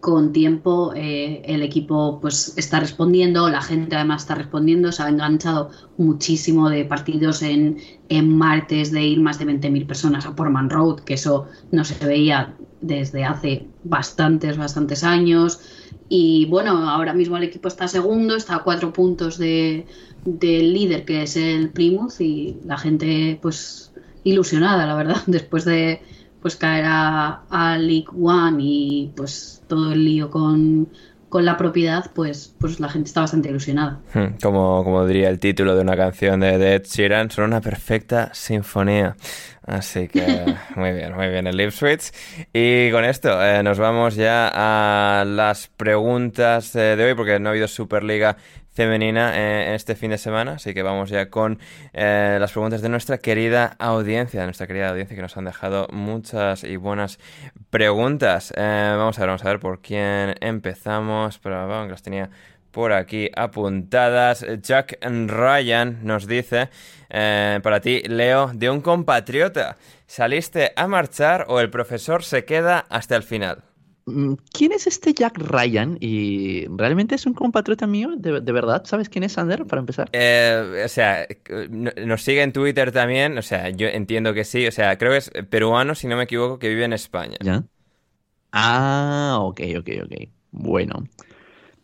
con tiempo el equipo pues está respondiendo, la gente además está respondiendo, se ha enganchado muchísimo de partidos en, en martes de ir más de 20.000 personas a Portman Road, que eso no se veía desde hace bastantes, bastantes años. Y bueno, ahora mismo el equipo está segundo, está a cuatro puntos de, del líder que es el Plymouth y la gente pues ilusionada, la verdad, después de pues caer a, a League One y pues todo el lío con, con la propiedad, pues, pues la gente está bastante ilusionada. Hmm, Como, como diría el título de una canción de, de Ed Sheeran, son una perfecta sinfonía. Así que muy bien, muy bien el Ipswich. Y con esto eh, nos vamos ya a las preguntas eh, de hoy, porque no ha habido Superliga femenina eh, este fin de semana, así que vamos ya con eh, las preguntas de nuestra querida audiencia, nuestra querida audiencia que nos han dejado muchas y buenas preguntas. Eh, vamos a ver, vamos a ver por quién empezamos, pero vamos, que las tenía por aquí apuntadas. Jack Ryan nos dice, eh, para ti, Leo, de un compatriota, ¿saliste a marchar o el profesor se queda hasta el final? Mm, ¿Quién es este Jack Ryan? ¿Y realmente es un compatriota mío? ¿De, de verdad? ¿Sabes quién es Sander, para empezar? Eh, o sea, no- nos sigue en Twitter también, o sea, yo entiendo que sí, o sea, creo que es peruano, si no me equivoco, que vive en España. ¿Ya? Ah, ok, ok, ok. Bueno.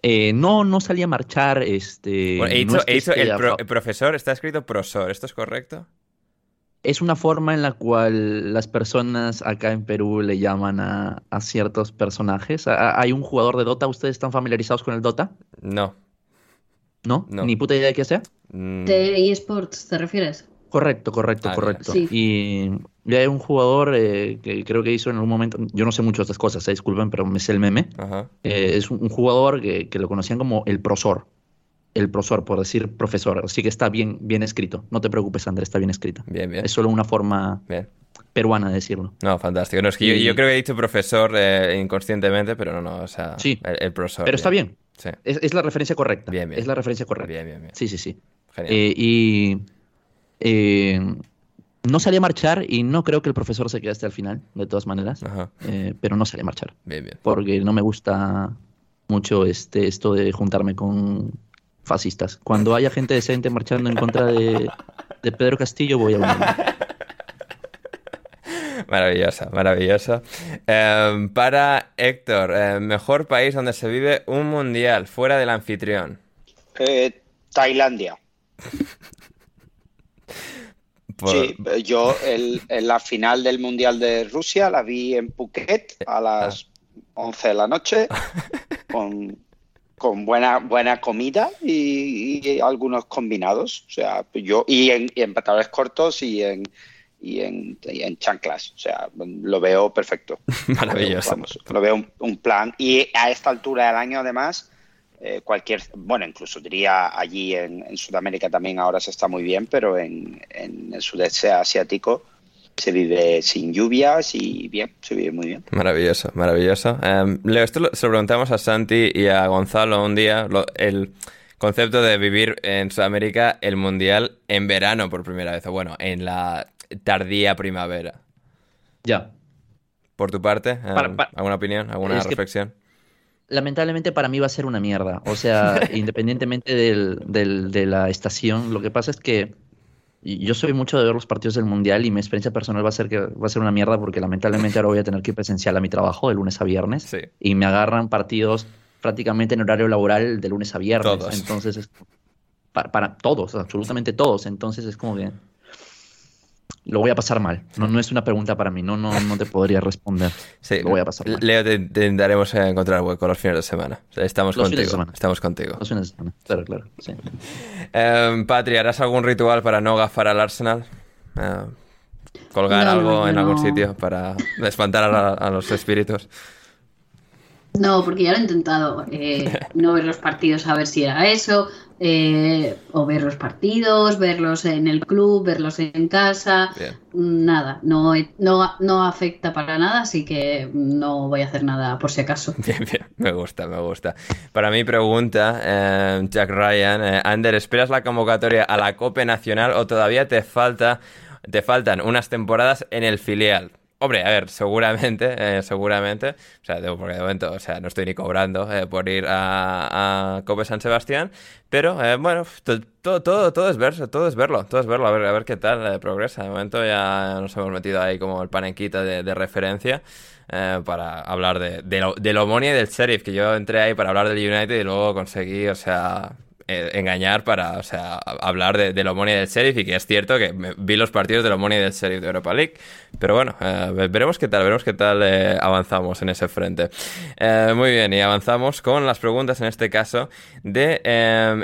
Eh, no, no salí a marchar, este... Bueno, he no dicho, es que he dicho esté el, pro- el profesor, está escrito prosor, ¿esto es correcto? Es una forma en la cual las personas acá en Perú le llaman a, a ciertos personajes. A- a- hay un jugador de Dota, ¿ustedes están familiarizados con el Dota? No. ¿No? No. ¿Ni puta idea de qué sea? Mm, ¿De eSports te refieres? Correcto, correcto, Ah, correcto. bien. Y y hay un jugador eh, que creo que hizo en algún momento, yo no sé mucho de estas cosas, eh, disculpen, pero me sé el meme. Ajá. Eh, es un, un jugador que, que lo conocían como el prosor. El prosor, por decir profesor. Así que está bien, bien escrito. No te preocupes, Andrés, está bien escrito. Bien, bien. Es solo una forma Bien. peruana de decirlo. No, fantástico. No, es que yo, Y- yo creo que he dicho profesor eh, inconscientemente, pero no, no, o sea, Sí. el, el profesor. Pero está bien. Sí, Es, es la referencia correcta. Bien, bien. Es la referencia correcta. bien, bien, bien. Sí, sí, sí. Genial. Eh, y eh, no salí a marchar y no creo que el profesor se quede hasta el final, de todas maneras. Ajá. Pero no salí a marchar. Bien, bien. Porque no me gusta mucho este, esto de juntarme con fascistas. Cuando haya gente decente marchando en contra de, de Pedro Castillo, voy a unirme. Maravillosa, maravillosa. Eh, para Héctor, eh, mejor país donde se vive un mundial fuera del anfitrión. Eh, Tailandia. Por- Sí, yo el- en la final del Mundial de Rusia la vi en Phuket a las 11 de la noche con, con buena, buena comida y, y algunos combinados. O sea, yo y en, y en pantalones cortos y en, y en, y en chanclas. O sea, lo veo perfecto. Maravilloso. Vamos, lo veo un, un plan. Y a esta altura del año, además, eh, cualquier, bueno, incluso diría allí en, en, Sudamérica también ahora se está muy bien, pero en, en el sudeste asiático se vive sin lluvias y bien, se vive muy bien. Maravilloso, maravilloso. Um, Leo, esto lo, se lo preguntamos a Santi y a Gonzalo un día, lo, el concepto de vivir en Sudamérica el Mundial en verano por primera vez, o bueno, en la tardía primavera. Ya. Por tu parte, um, para, para, ¿alguna opinión, alguna reflexión? Que lamentablemente para mí va a ser una mierda. O sea, independientemente del, del, de la estación, lo que pasa es que yo soy mucho de ver los partidos del Mundial y mi experiencia personal va a ser que va a ser una mierda porque lamentablemente ahora voy a tener que ir presencial a mi trabajo de lunes a viernes sí. y me agarran partidos prácticamente en horario laboral de lunes a viernes. Todos. Entonces, es para, para todos, absolutamente todos. Entonces es como que lo voy a pasar mal. No, no es una pregunta para mí, no, no, no te podría responder. Sí, lo voy a pasar mal. Leo, te intentaremos encontrar hueco los fines de semana. O sea, estamos los contigo. Fines de semana. Estamos contigo. Los fines de semana, claro, claro. Sí. Patri, ¿harás algún ritual para no gafar al Arsenal? Eh, ¿Colgar No, algo no, en no. algún sitio para espantar a, a los espíritus? No, porque ya lo he intentado. eh, no ver los partidos a ver si era eso. Eh, o ver los partidos, verlos en el club, verlos en casa. Bien. Nada, no, no, no afecta para nada, así que no voy a hacer nada por si acaso. Bien, bien, me gusta, me gusta. Para mi pregunta, eh, Jack Ryan, eh, Ander, ¿esperas la convocatoria a la Copa Nacional o todavía te falta, te faltan unas temporadas en el filial? Hombre, a ver, seguramente, eh, seguramente, o sea, de- porque de momento, o sea, no estoy ni cobrando eh, por ir a, a Copa San Sebastián, pero eh, bueno, to- todo, todo, todo es verlo, todo es verlo, todo es verlo, a ver, a ver qué tal eh, progresa. De momento ya nos hemos metido ahí como el panequita de, de referencia eh, para hablar de, de, lo, del Omonia y del Sheriff, que yo entré ahí para hablar del United y luego conseguí, o sea, eh, engañar para, o sea, hablar de, del Omonia y del Sheriff y que es cierto que vi los partidos del Omonia y del Sheriff de Europa League, pero bueno, eh, ve- veremos qué tal, veremos qué tal eh, avanzamos en ese frente. Muy bien, y avanzamos con las preguntas en este caso de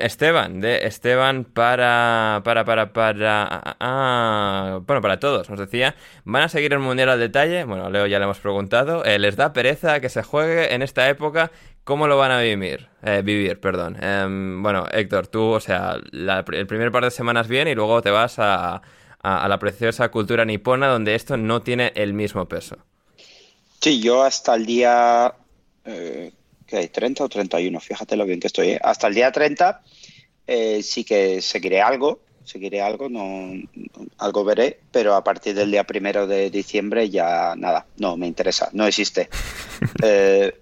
Esteban, de Esteban para, para, para, para, ah, ah, bueno, para todos, nos decía, ¿van a seguir el Mundial al detalle? Bueno, Leo ya le hemos preguntado, ¿les da pereza que se juegue en esta época? ¿Cómo lo van a vivir? Eh, vivir, perdón. Em, bueno, Héctor, tú, o sea, la- el primer par de semanas bien y luego te vas a, a- a la preciosa cultura nipona donde esto no tiene el mismo peso. Sí, yo hasta el día eh, ¿qué hay? 30 o 31, fíjate lo bien que estoy. ¿eh? Hasta el día 30 eh, sí que seguiré algo, seguiré algo, no, algo veré, pero a partir del día primero de diciembre ya nada, no me interesa, no existe. Eh,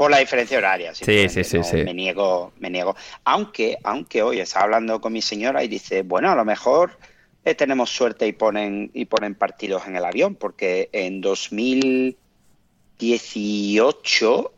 por la diferencia horaria, Sí, sí, sí, no, sí. Me niego, me niego. Aunque, aunque hoy estaba hablando con mi señora y dice, bueno, a lo mejor eh, tenemos suerte y ponen, y ponen partidos en el avión, porque en 2018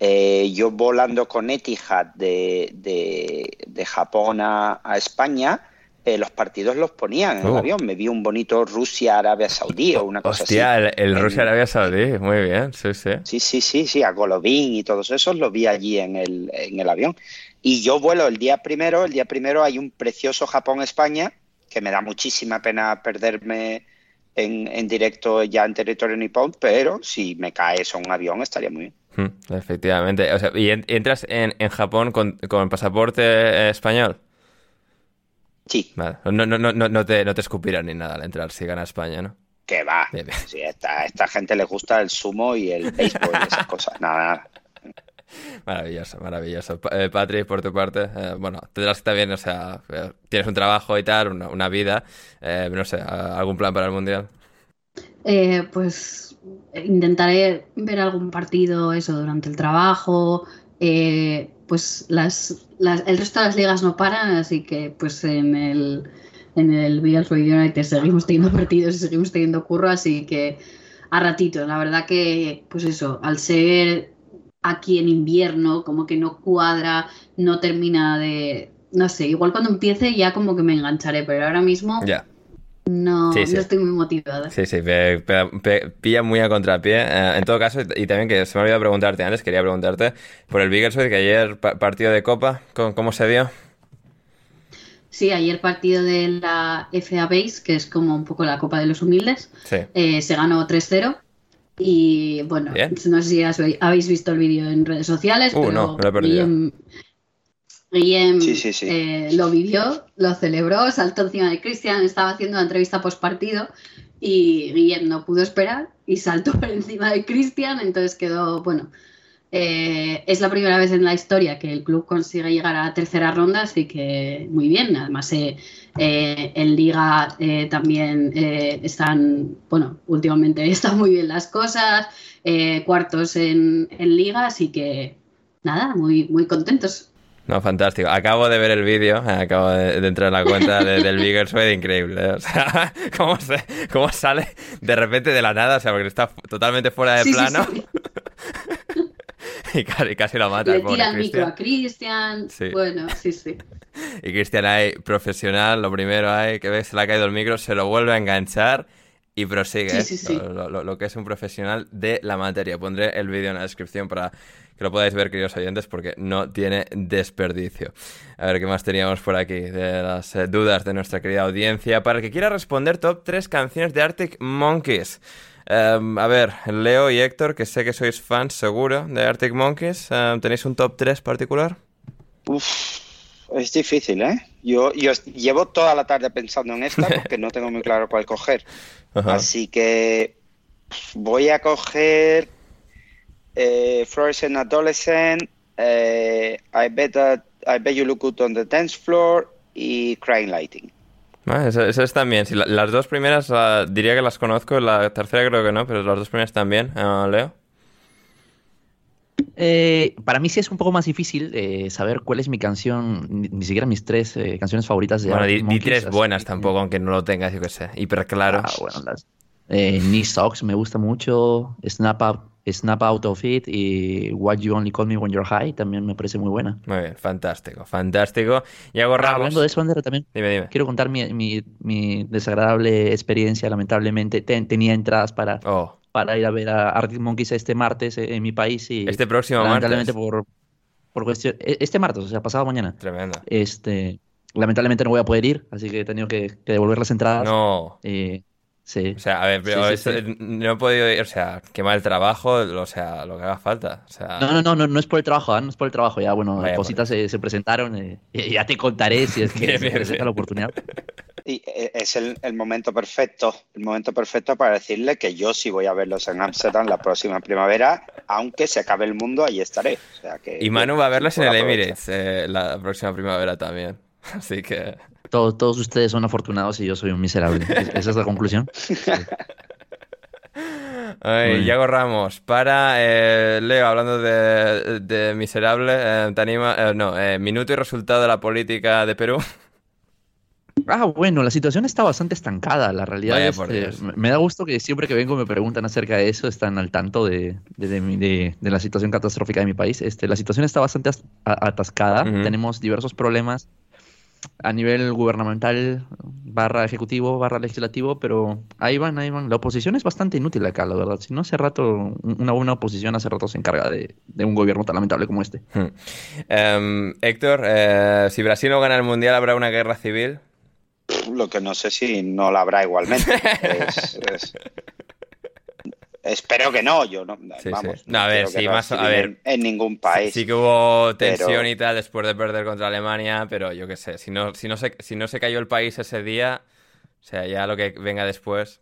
eh, yo volando con Etihad de, de, de Japón a, a España, eh, los partidos los ponían en el Oh. avión. Me vi un bonito Rusia-Arabia Saudí o una cosa Hostia, así. el, el Rusia-Arabia Saudí, muy bien, sí, sí. Sí, sí, sí, sí, a Golovin y todos esos los vi allí en el, en el avión. Y yo vuelo el día primero, el día primero hay un precioso Japón-España, que me da muchísima pena perderme en, en directo ya en territorio nipón, pero si me cae eso un avión estaría muy bien. Mm, Efectivamente. O sea, ¿y en- entras en, en Japón con, con pasaporte eh, español? Sí. Vale. No, no, no, no, no te, no te escupirán ni nada al entrar si gana España, ¿no? Que va. Sí, esta, esta gente le gusta el sumo y el béisbol y esas cosas. Nada, nada. Maravilloso, maravilloso. Eh, Patri, por tu parte, eh, bueno, tendrás que también, o sea, eh, tienes un trabajo y tal, una, una vida, eh, no sé, a- ¿algún plan para el Mundial? Eh, pues intentaré ver algún partido, eso, durante el trabajo. Eh, pues las, las- el resto de las ligas no paran, así que pues en el, en el Villarreal United seguimos teniendo partidos y seguimos teniendo curro, así que a ratito. La verdad que, pues eso, al ser aquí en invierno, como que no cuadra, no termina de... No sé, igual cuando empiece ya como que me engancharé, pero ahora mismo. No, Sí, sí. no estoy muy motivada. Sí, sí, pe- pe- pe- pilla muy a contrapié. Eh, en todo caso, y también que se me olvidó preguntarte antes, quería preguntarte por el Biggleswede, que ayer pa- partido de Copa, ¿cómo, cómo se dio? Sí, ayer partido de la FA Base, que es como un poco la Copa de los Humildes, Sí. eh, se ganó 3-0. Y bueno, Bien. no sé si has- habéis visto el vídeo en redes sociales, Uh, pero no, me lo he perdido. Guillem Sí, sí, sí. eh, lo vivió, lo celebró, saltó encima de Cristian, estaba haciendo una entrevista post partido y Guillem no pudo esperar y saltó por encima de Cristian, entonces quedó, bueno, eh, es la primera vez en la historia que el club consigue llegar a la tercera ronda, así que muy bien. Además, eh, en Liga también están, bueno, últimamente están muy bien las cosas, cuartos en, en Liga, así que nada, muy, muy contentos. No, fantástico. Acabo de ver el vídeo, eh, acabo de, de entrar en la cuenta de- del Biggerswede, increíble. ¿eh? O sea, cómo, se- cómo sale de repente de la nada, o sea, porque está totalmente fuera de Sí, plano sí. y casi, casi lo mata Le el tira el micro a Cristian, bueno, sí, sí. Y Cristian ahí, profesional, lo primero ahí, que ves, se le ha caído el micro, se lo vuelve a enganchar y prosigue. Sí, ¿eh? sí, sí. Lo, lo- lo que es un profesional de la materia. Pondré el vídeo en la descripción para que lo podáis ver, queridos oyentes, porque no tiene desperdicio. A ver, ¿qué más teníamos por aquí? De las eh, dudas de nuestra querida audiencia. Para el que quiera responder, top 3 canciones de Arctic Monkeys. Em, a ver, Leo y Héctor, que sé que sois fans seguro de Arctic Monkeys, em, ¿tenéis un top 3 particular? Uf, es difícil, ¿eh? Yo, llevo toda la tarde pensando en esta porque no tengo muy claro cuál coger. Ajá. Así que voy a coger eh, Fluorescent Adolescent, eh, I, bet that, I Bet You Look Good on the Dance Floor y Crying Lighting. Ah, eso están bien. Sí, la- las dos primeras ah, diría que las conozco, la tercera creo que no, pero las dos primeras también. Ah, Leo. Eh, para mí sí es un poco más difícil eh, saber cuál es mi canción, ni, ni siquiera mis tres eh, canciones favoritas de Bueno, di, Arctic di Monkeys, tres buenas que- tampoco, aunque no lo tengas, yo qué sé. Hiper claro. Ah, bueno, las... Eh, Knee Socks me gusta mucho, Snap Out, Snap Out of It y Why You Only Call Me When You're High también me parece muy buena. Muy bien, fantástico, fantástico. Y hago Ramos. hablando de eso, Ander, también Dime, dime. quiero contar mi, mi- mi desagradable experiencia. Lamentablemente ten- tenía entradas para, Oh, para ir a ver a Arctic Monkeys este martes eh, en mi país y este próximo lamentablemente martes. por, por cuestión... e- Este martes, o sea, pasado mañana. Tremendo. Este, lamentablemente no voy a poder ir, así que he tenido que, que devolver las entradas. No. Eh, sí. O sea, a ver, pero Sí, sí, esto- sí. no he podido ir, o sea, quemar el trabajo, o sea, lo que haga falta. O sea, No, no, no, no, no es por el trabajo, ¿ah? no es por el trabajo. Ya, bueno, Vaya, cositas se, se presentaron. eh, y ya te contaré si es que Bien, se bien, presenta bien. la oportunidad. Y eh, es el, el momento perfecto, el momento perfecto para decirle que yo sí voy a verlos en Amsterdam la próxima primavera, aunque se acabe el mundo, ahí estaré. O sea que, Y Manu va a verlas en el. Emirates eh, la próxima primavera también. Así que. Todos, todos ustedes son afortunados y yo soy un miserable. Es- Esa es la conclusión. Ay. Yago Ramos, para eh, Leo, hablando de, de miserable, eh, te anima, eh, no, eh, minuto y resultado de la política de Perú. Ah, bueno, la situación está bastante estancada. La realidad Vaya es que me da gusto que siempre que vengo me preguntan acerca de eso, están al tanto de, de, la situación catastrófica de mi país. Este, la situación está bastante atascada. Tenemos diversos problemas a nivel gubernamental, barra ejecutivo, barra legislativo, pero ahí van, ahí van. La oposición es bastante inútil acá, la verdad. Si no hace rato, un- una buena oposición hace rato se encarga de, de un gobierno tan lamentable como este. Hmm. Em, Héctor, eh, si Brasil no gana el mundial, ¿habrá una guerra civil? Lo que no sé si no la habrá igualmente. Es- es- Espero que no, yo no. Sí, vamos, sí. No, a ver, sí, más- a ver. en, en ningún país. Sí que hubo tensión Pero- y tal después de perder contra Alemania, pero yo qué sé, si no, si no se, si no se cayó el país ese día, o sea, ya lo que venga después.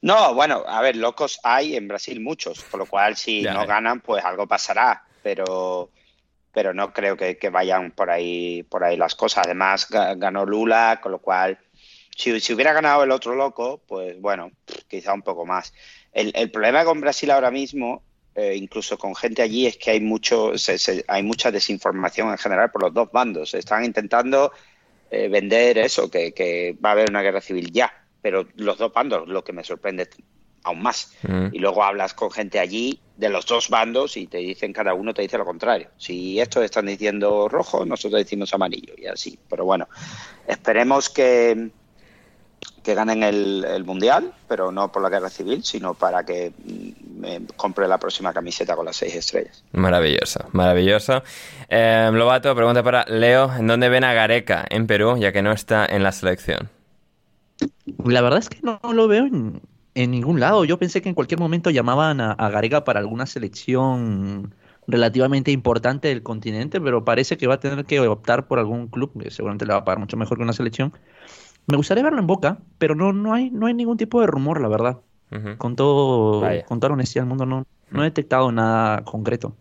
No, bueno, a ver, locos hay en Brasil muchos, por lo cual si Ya, no ganan, pues algo pasará, pero, pero no creo que, que vayan por ahí, por ahí las cosas. Además, ga- ganó Lula, con lo cual, si, si hubiera ganado el otro loco, pues bueno, quizá un poco más. El, el problema con Brasil ahora mismo, eh, incluso con gente allí, es que hay mucho, se- se- hay mucha desinformación en general por los dos bandos. Están intentando eh, vender eso, que, que va a haber una guerra civil ya, pero los dos bandos, lo que me sorprende aún más. Mm. Y luego hablas con gente allí de los dos bandos y te dicen, cada uno te dice lo contrario. Si estos están diciendo rojo, nosotros decimos amarillo y así. Pero bueno, esperemos que, que ganen el, el Mundial, pero no por la guerra civil, sino para que mm, me compre la próxima camiseta con las seis estrellas. Maravilloso, maravilloso. Eh, Lobato, pregunta para Leo, ¿en dónde ven a Gareca en Perú, ya que no está en la selección? La verdad es que no, no lo veo en, en ningún lado. Yo pensé que en cualquier momento llamaban a, a Gareca para alguna selección relativamente importante del continente, pero parece que va a tener que optar por algún club que seguramente le va a pagar mucho mejor que una selección. Me gustaría verlo en Boca, pero no, no, hay, no hay ningún tipo de rumor, la verdad. Con todo, Vaya. con toda honestidad del mundo, no, no he detectado nada concreto.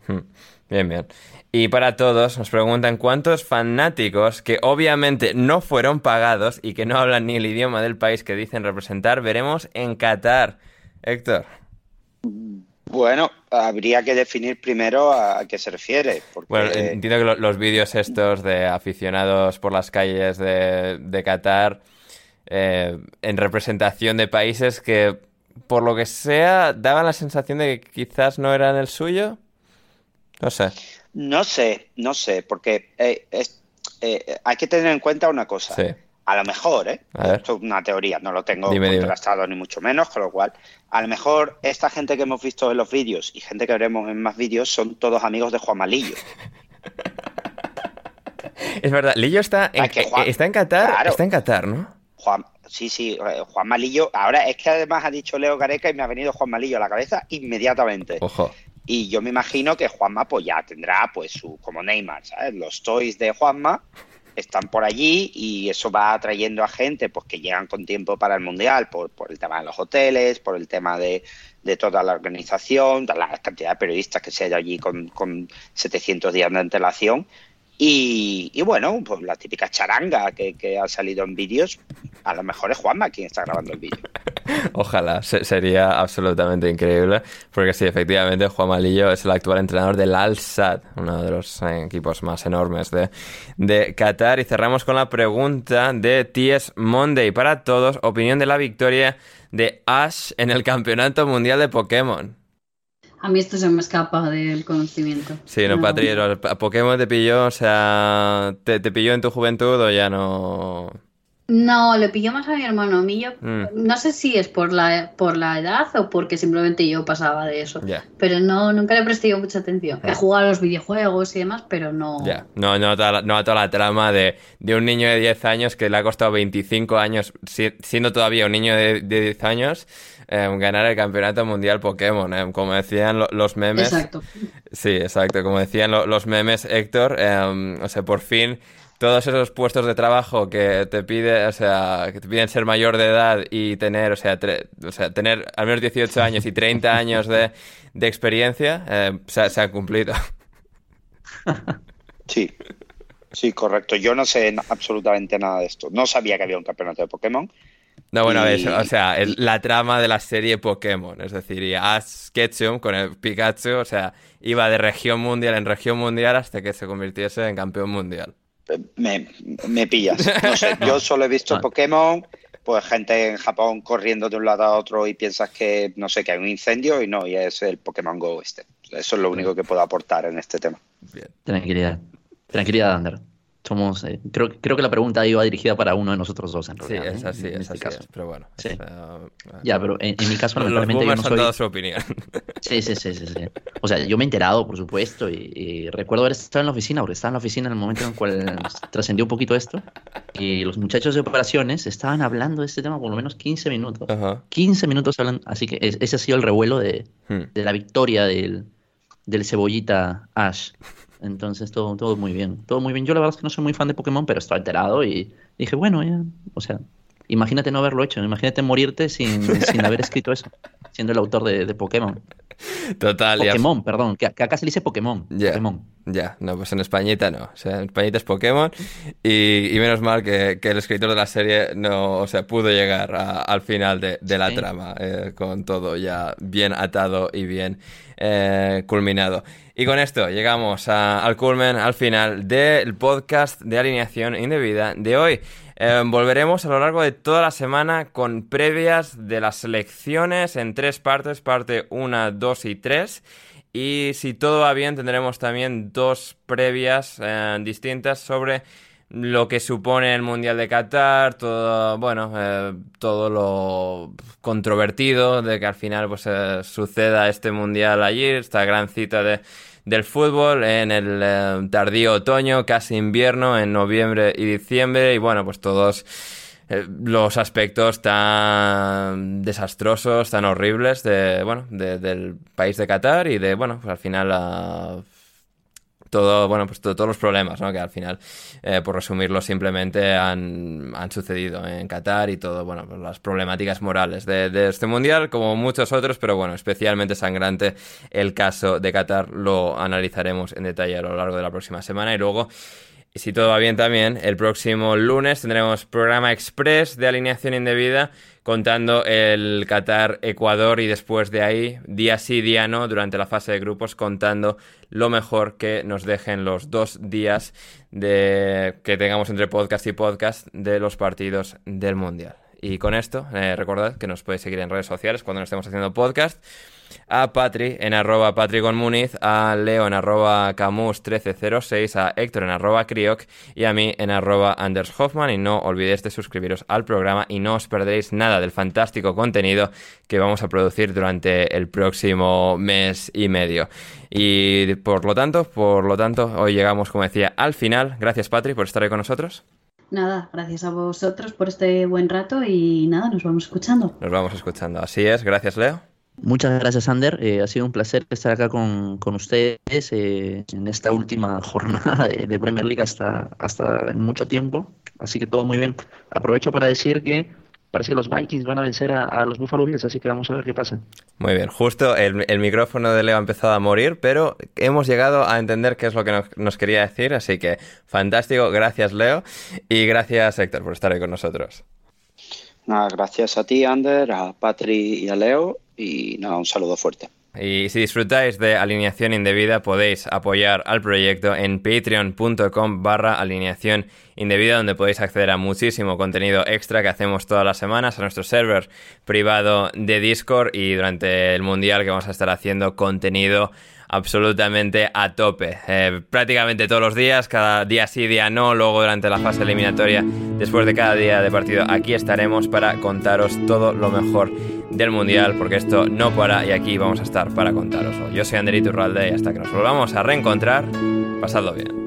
Bien, bien. Y para todos, nos preguntan cuántos fanáticos que obviamente no fueron pagados y que no hablan ni el idioma del país que dicen representar, veremos en Qatar. Héctor. Bueno, habría que definir primero a qué se refiere. Porque... Bueno, entiendo que lo- los vídeos estos de aficionados por las calles de, de Qatar eh, en representación de países que, por lo que sea, daban la sensación de que quizás no eran el suyo. No sé. No sé, no sé, porque eh, es- eh, hay que tener en cuenta una cosa. Sí. A lo mejor, ¿eh? Esto es una teoría, no lo tengo Dime, dime. contrastado ni mucho menos, con lo cual, a lo mejor esta gente que hemos visto en los vídeos y gente que veremos en más vídeos son todos amigos de Juan Malillo. Es verdad, Lillo está en, está en Qatar. Claro. Está en Qatar, ¿no? Juan, sí, sí, eh, Juan Malillo. Ahora es que además ha dicho Leo Gareca y me ha venido Juan Malillo a la cabeza inmediatamente. Ojo. Y yo me imagino que Juanma pues ya tendrá pues su, como Neymar, ¿sabes? Los toys de Juanma están por allí y eso va atrayendo a gente pues que llegan con tiempo para el Mundial por, por el tema de los hoteles, por el tema de, de toda la organización, de la cantidad de periodistas que se hay allí con, con 700 días de antelación. Y, bueno, pues la típica charanga que, ha salido en vídeos, a lo mejor es Juanma quien está grabando el vídeo. Ojalá, se- sería absolutamente increíble, porque sí, efectivamente, Juan Malillo es el actual entrenador del Al Sadd, uno de los eh, equipos más enormes de, Qatar. Y cerramos con la pregunta de T.S. Monday para todos, opinión de la victoria de Ash en el Campeonato Mundial de Pokémon. A mí esto se me escapa del conocimiento. Sí, no, Patri, Pokémon te pilló, o sea, te, te pilló en tu juventud o ya no... No, le pilló más a mi hermano. A mí yo, Mm. no sé si es por la, por la edad o porque simplemente yo pasaba de eso. Pero no, nunca le presté mucha atención. He jugado a los videojuegos y demás, pero no. No, no, a toda la, no a toda la trama de, de un niño de 10 años que le ha costado 25 años, si- siendo todavía un niño de, de 10 años, eh, ganar el campeonato mundial Pokémon. eh, como decían lo- los memes. Exacto. Sí, exacto. Como decían lo- los memes, Héctor, eh, o sea, por fin todos esos puestos de trabajo que te pide, o sea, que te piden ser mayor de edad y tener, o sea, tre- o sea tener al menos 18 años y 30 años de, de experiencia, eh, se, se han cumplido. Sí, sí, correcto. Yo no sé absolutamente nada de esto. No sabía que había un campeonato de Pokémon. No, bueno, Y- o sea, el- la trama de la serie Pokémon, es decir, y Ash Ketchum con el Pikachu, o sea, iba de región mundial en región mundial hasta que se convirtiese en campeón mundial. Me, me pillas. No sé, yo solo he visto. Pokémon, pues gente en Japón corriendo de un lado a otro y piensas que, no sé, que hay un incendio y no, y es el Pokémon Go este. Eso es lo único que puedo aportar en este tema. Tranquilidad. Tranquilidad, Ander. Somos, eh, creo, creo que la pregunta iba dirigida para uno de nosotros dos, en Sí, realidad. es ¿eh? así, En es este así, caso. es, pero bueno. Sí. es, Ya, pero en, en mi caso, los lamentablemente, yo boomers no han dado su opinión. Sí, sí, sí, sí, sí. O sea, yo me he enterado, por supuesto, y, y recuerdo haber estado en la oficina, porque estaba en la oficina en el momento en el cual trascendió un poquito esto, y los muchachos de operaciones estaban hablando de este tema por lo menos 15 minutos. 15 minutos hablan, así que es- ese ha sido el revuelo de, Hmm. de la victoria del, del cebollita Ash. Entonces todo, todo muy bien, todo muy bien. Yo la verdad es que no soy muy fan de Pokémon, pero estoy enterado y dije, bueno, ya, o sea, imagínate no haberlo hecho, imagínate morirte sin, sin haber escrito eso, siendo el autor de, de Pokémon. Total, ya- Pokémon, perdón, que, que acá se le dice Pokémon. Ya, Pokémon. ya, no, pues en Españita no. O sea, en Españita es Pokémon y, y menos mal que, que el escritor de la serie no, o sea, pudo llegar a- al final de, de la Sí. trama eh, con todo ya bien atado y bien eh, culminado. Y con esto llegamos a- al culmen, al final del podcast de alineación indebida de hoy. Eh, volveremos a lo largo de toda la semana con previas de las selecciones en tres partes, parte 1, 2 y 3. Y si todo va bien, tendremos también dos previas eh, distintas sobre lo que supone el Mundial de Qatar, todo, bueno, eh, todo lo controvertido de que al final pues eh, suceda este Mundial allí, esta gran cita de, del fútbol en el eh, tardío otoño, casi invierno, en noviembre y diciembre, y bueno, pues todos eh, los aspectos tan desastrosos, tan horribles de, bueno, de- del país de Qatar y de, bueno, pues al final la- todo, bueno, pues todos los problemas, ¿no? Que al final, eh, por resumirlo, simplemente han, han, sucedido en Qatar y todo, bueno, pues las problemáticas morales de, de, este mundial, como muchos otros, pero bueno, especialmente sangrante el caso de Qatar, lo analizaremos en detalle a lo largo de la próxima semana y luego y si todo va bien también, el próximo lunes tendremos programa express de alineación indebida contando el Qatar-Ecuador y después de ahí, día sí, día no, durante la fase de grupos, contando lo mejor que nos dejen los dos días de, que tengamos entre podcast y podcast de los partidos del Mundial. Y con esto, eh, recordad que nos podéis seguir en redes sociales cuando nos estemos haciendo podcast a Patri en arroba Muniz, a Leo en arroba Camus1306, a Héctor en arroba Crioc y a mí en arroba Anders Hoffman. Y no olvidéis de suscribiros al programa y no os perderéis nada del fantástico contenido que vamos a producir durante el próximo mes y medio. Y por lo tanto, por lo tanto, hoy llegamos, como decía, al final. Gracias, Patri, por estar ahí con nosotros. Nada, gracias a vosotros por este buen rato y nada, nos vamos escuchando. Nos vamos escuchando, así es. Gracias, Leo. Muchas gracias, Ander. Eh, ha sido un placer estar acá con, con ustedes eh, en esta última jornada de, Premier League hasta, hasta mucho tiempo. Así que todo muy bien. Aprovecho para decir que parece que los Vikings van a vencer a, los Buffalo Bills, así que vamos a ver qué pasa. Muy bien, justo el, el, micrófono de Leo ha empezado a morir, pero hemos llegado a entender qué es lo que nos, nos quería decir, así que fantástico. Gracias, Leo, y gracias, Héctor, por estar ahí con nosotros. Nada, gracias a ti, Ander, a Patri y a Leo y nada, un saludo fuerte. Y si disfrutáis de alineación indebida, podéis apoyar al proyecto en patreon.com barra alineación indebida, donde podéis acceder a muchísimo contenido extra que hacemos todas las semanas, a nuestro server privado de Discord y durante el Mundial que vamos a estar haciendo contenido absolutamente a tope. Eh, prácticamente todos los días, cada día sí, día no, luego durante la fase eliminatoria, después de cada día de partido, aquí estaremos para contaros todo lo mejor del Mundial, porque esto no para y aquí vamos a estar para contaroslo. Yo soy Anderito Urralde y hasta que nos volvamos a reencontrar, pasadlo bien.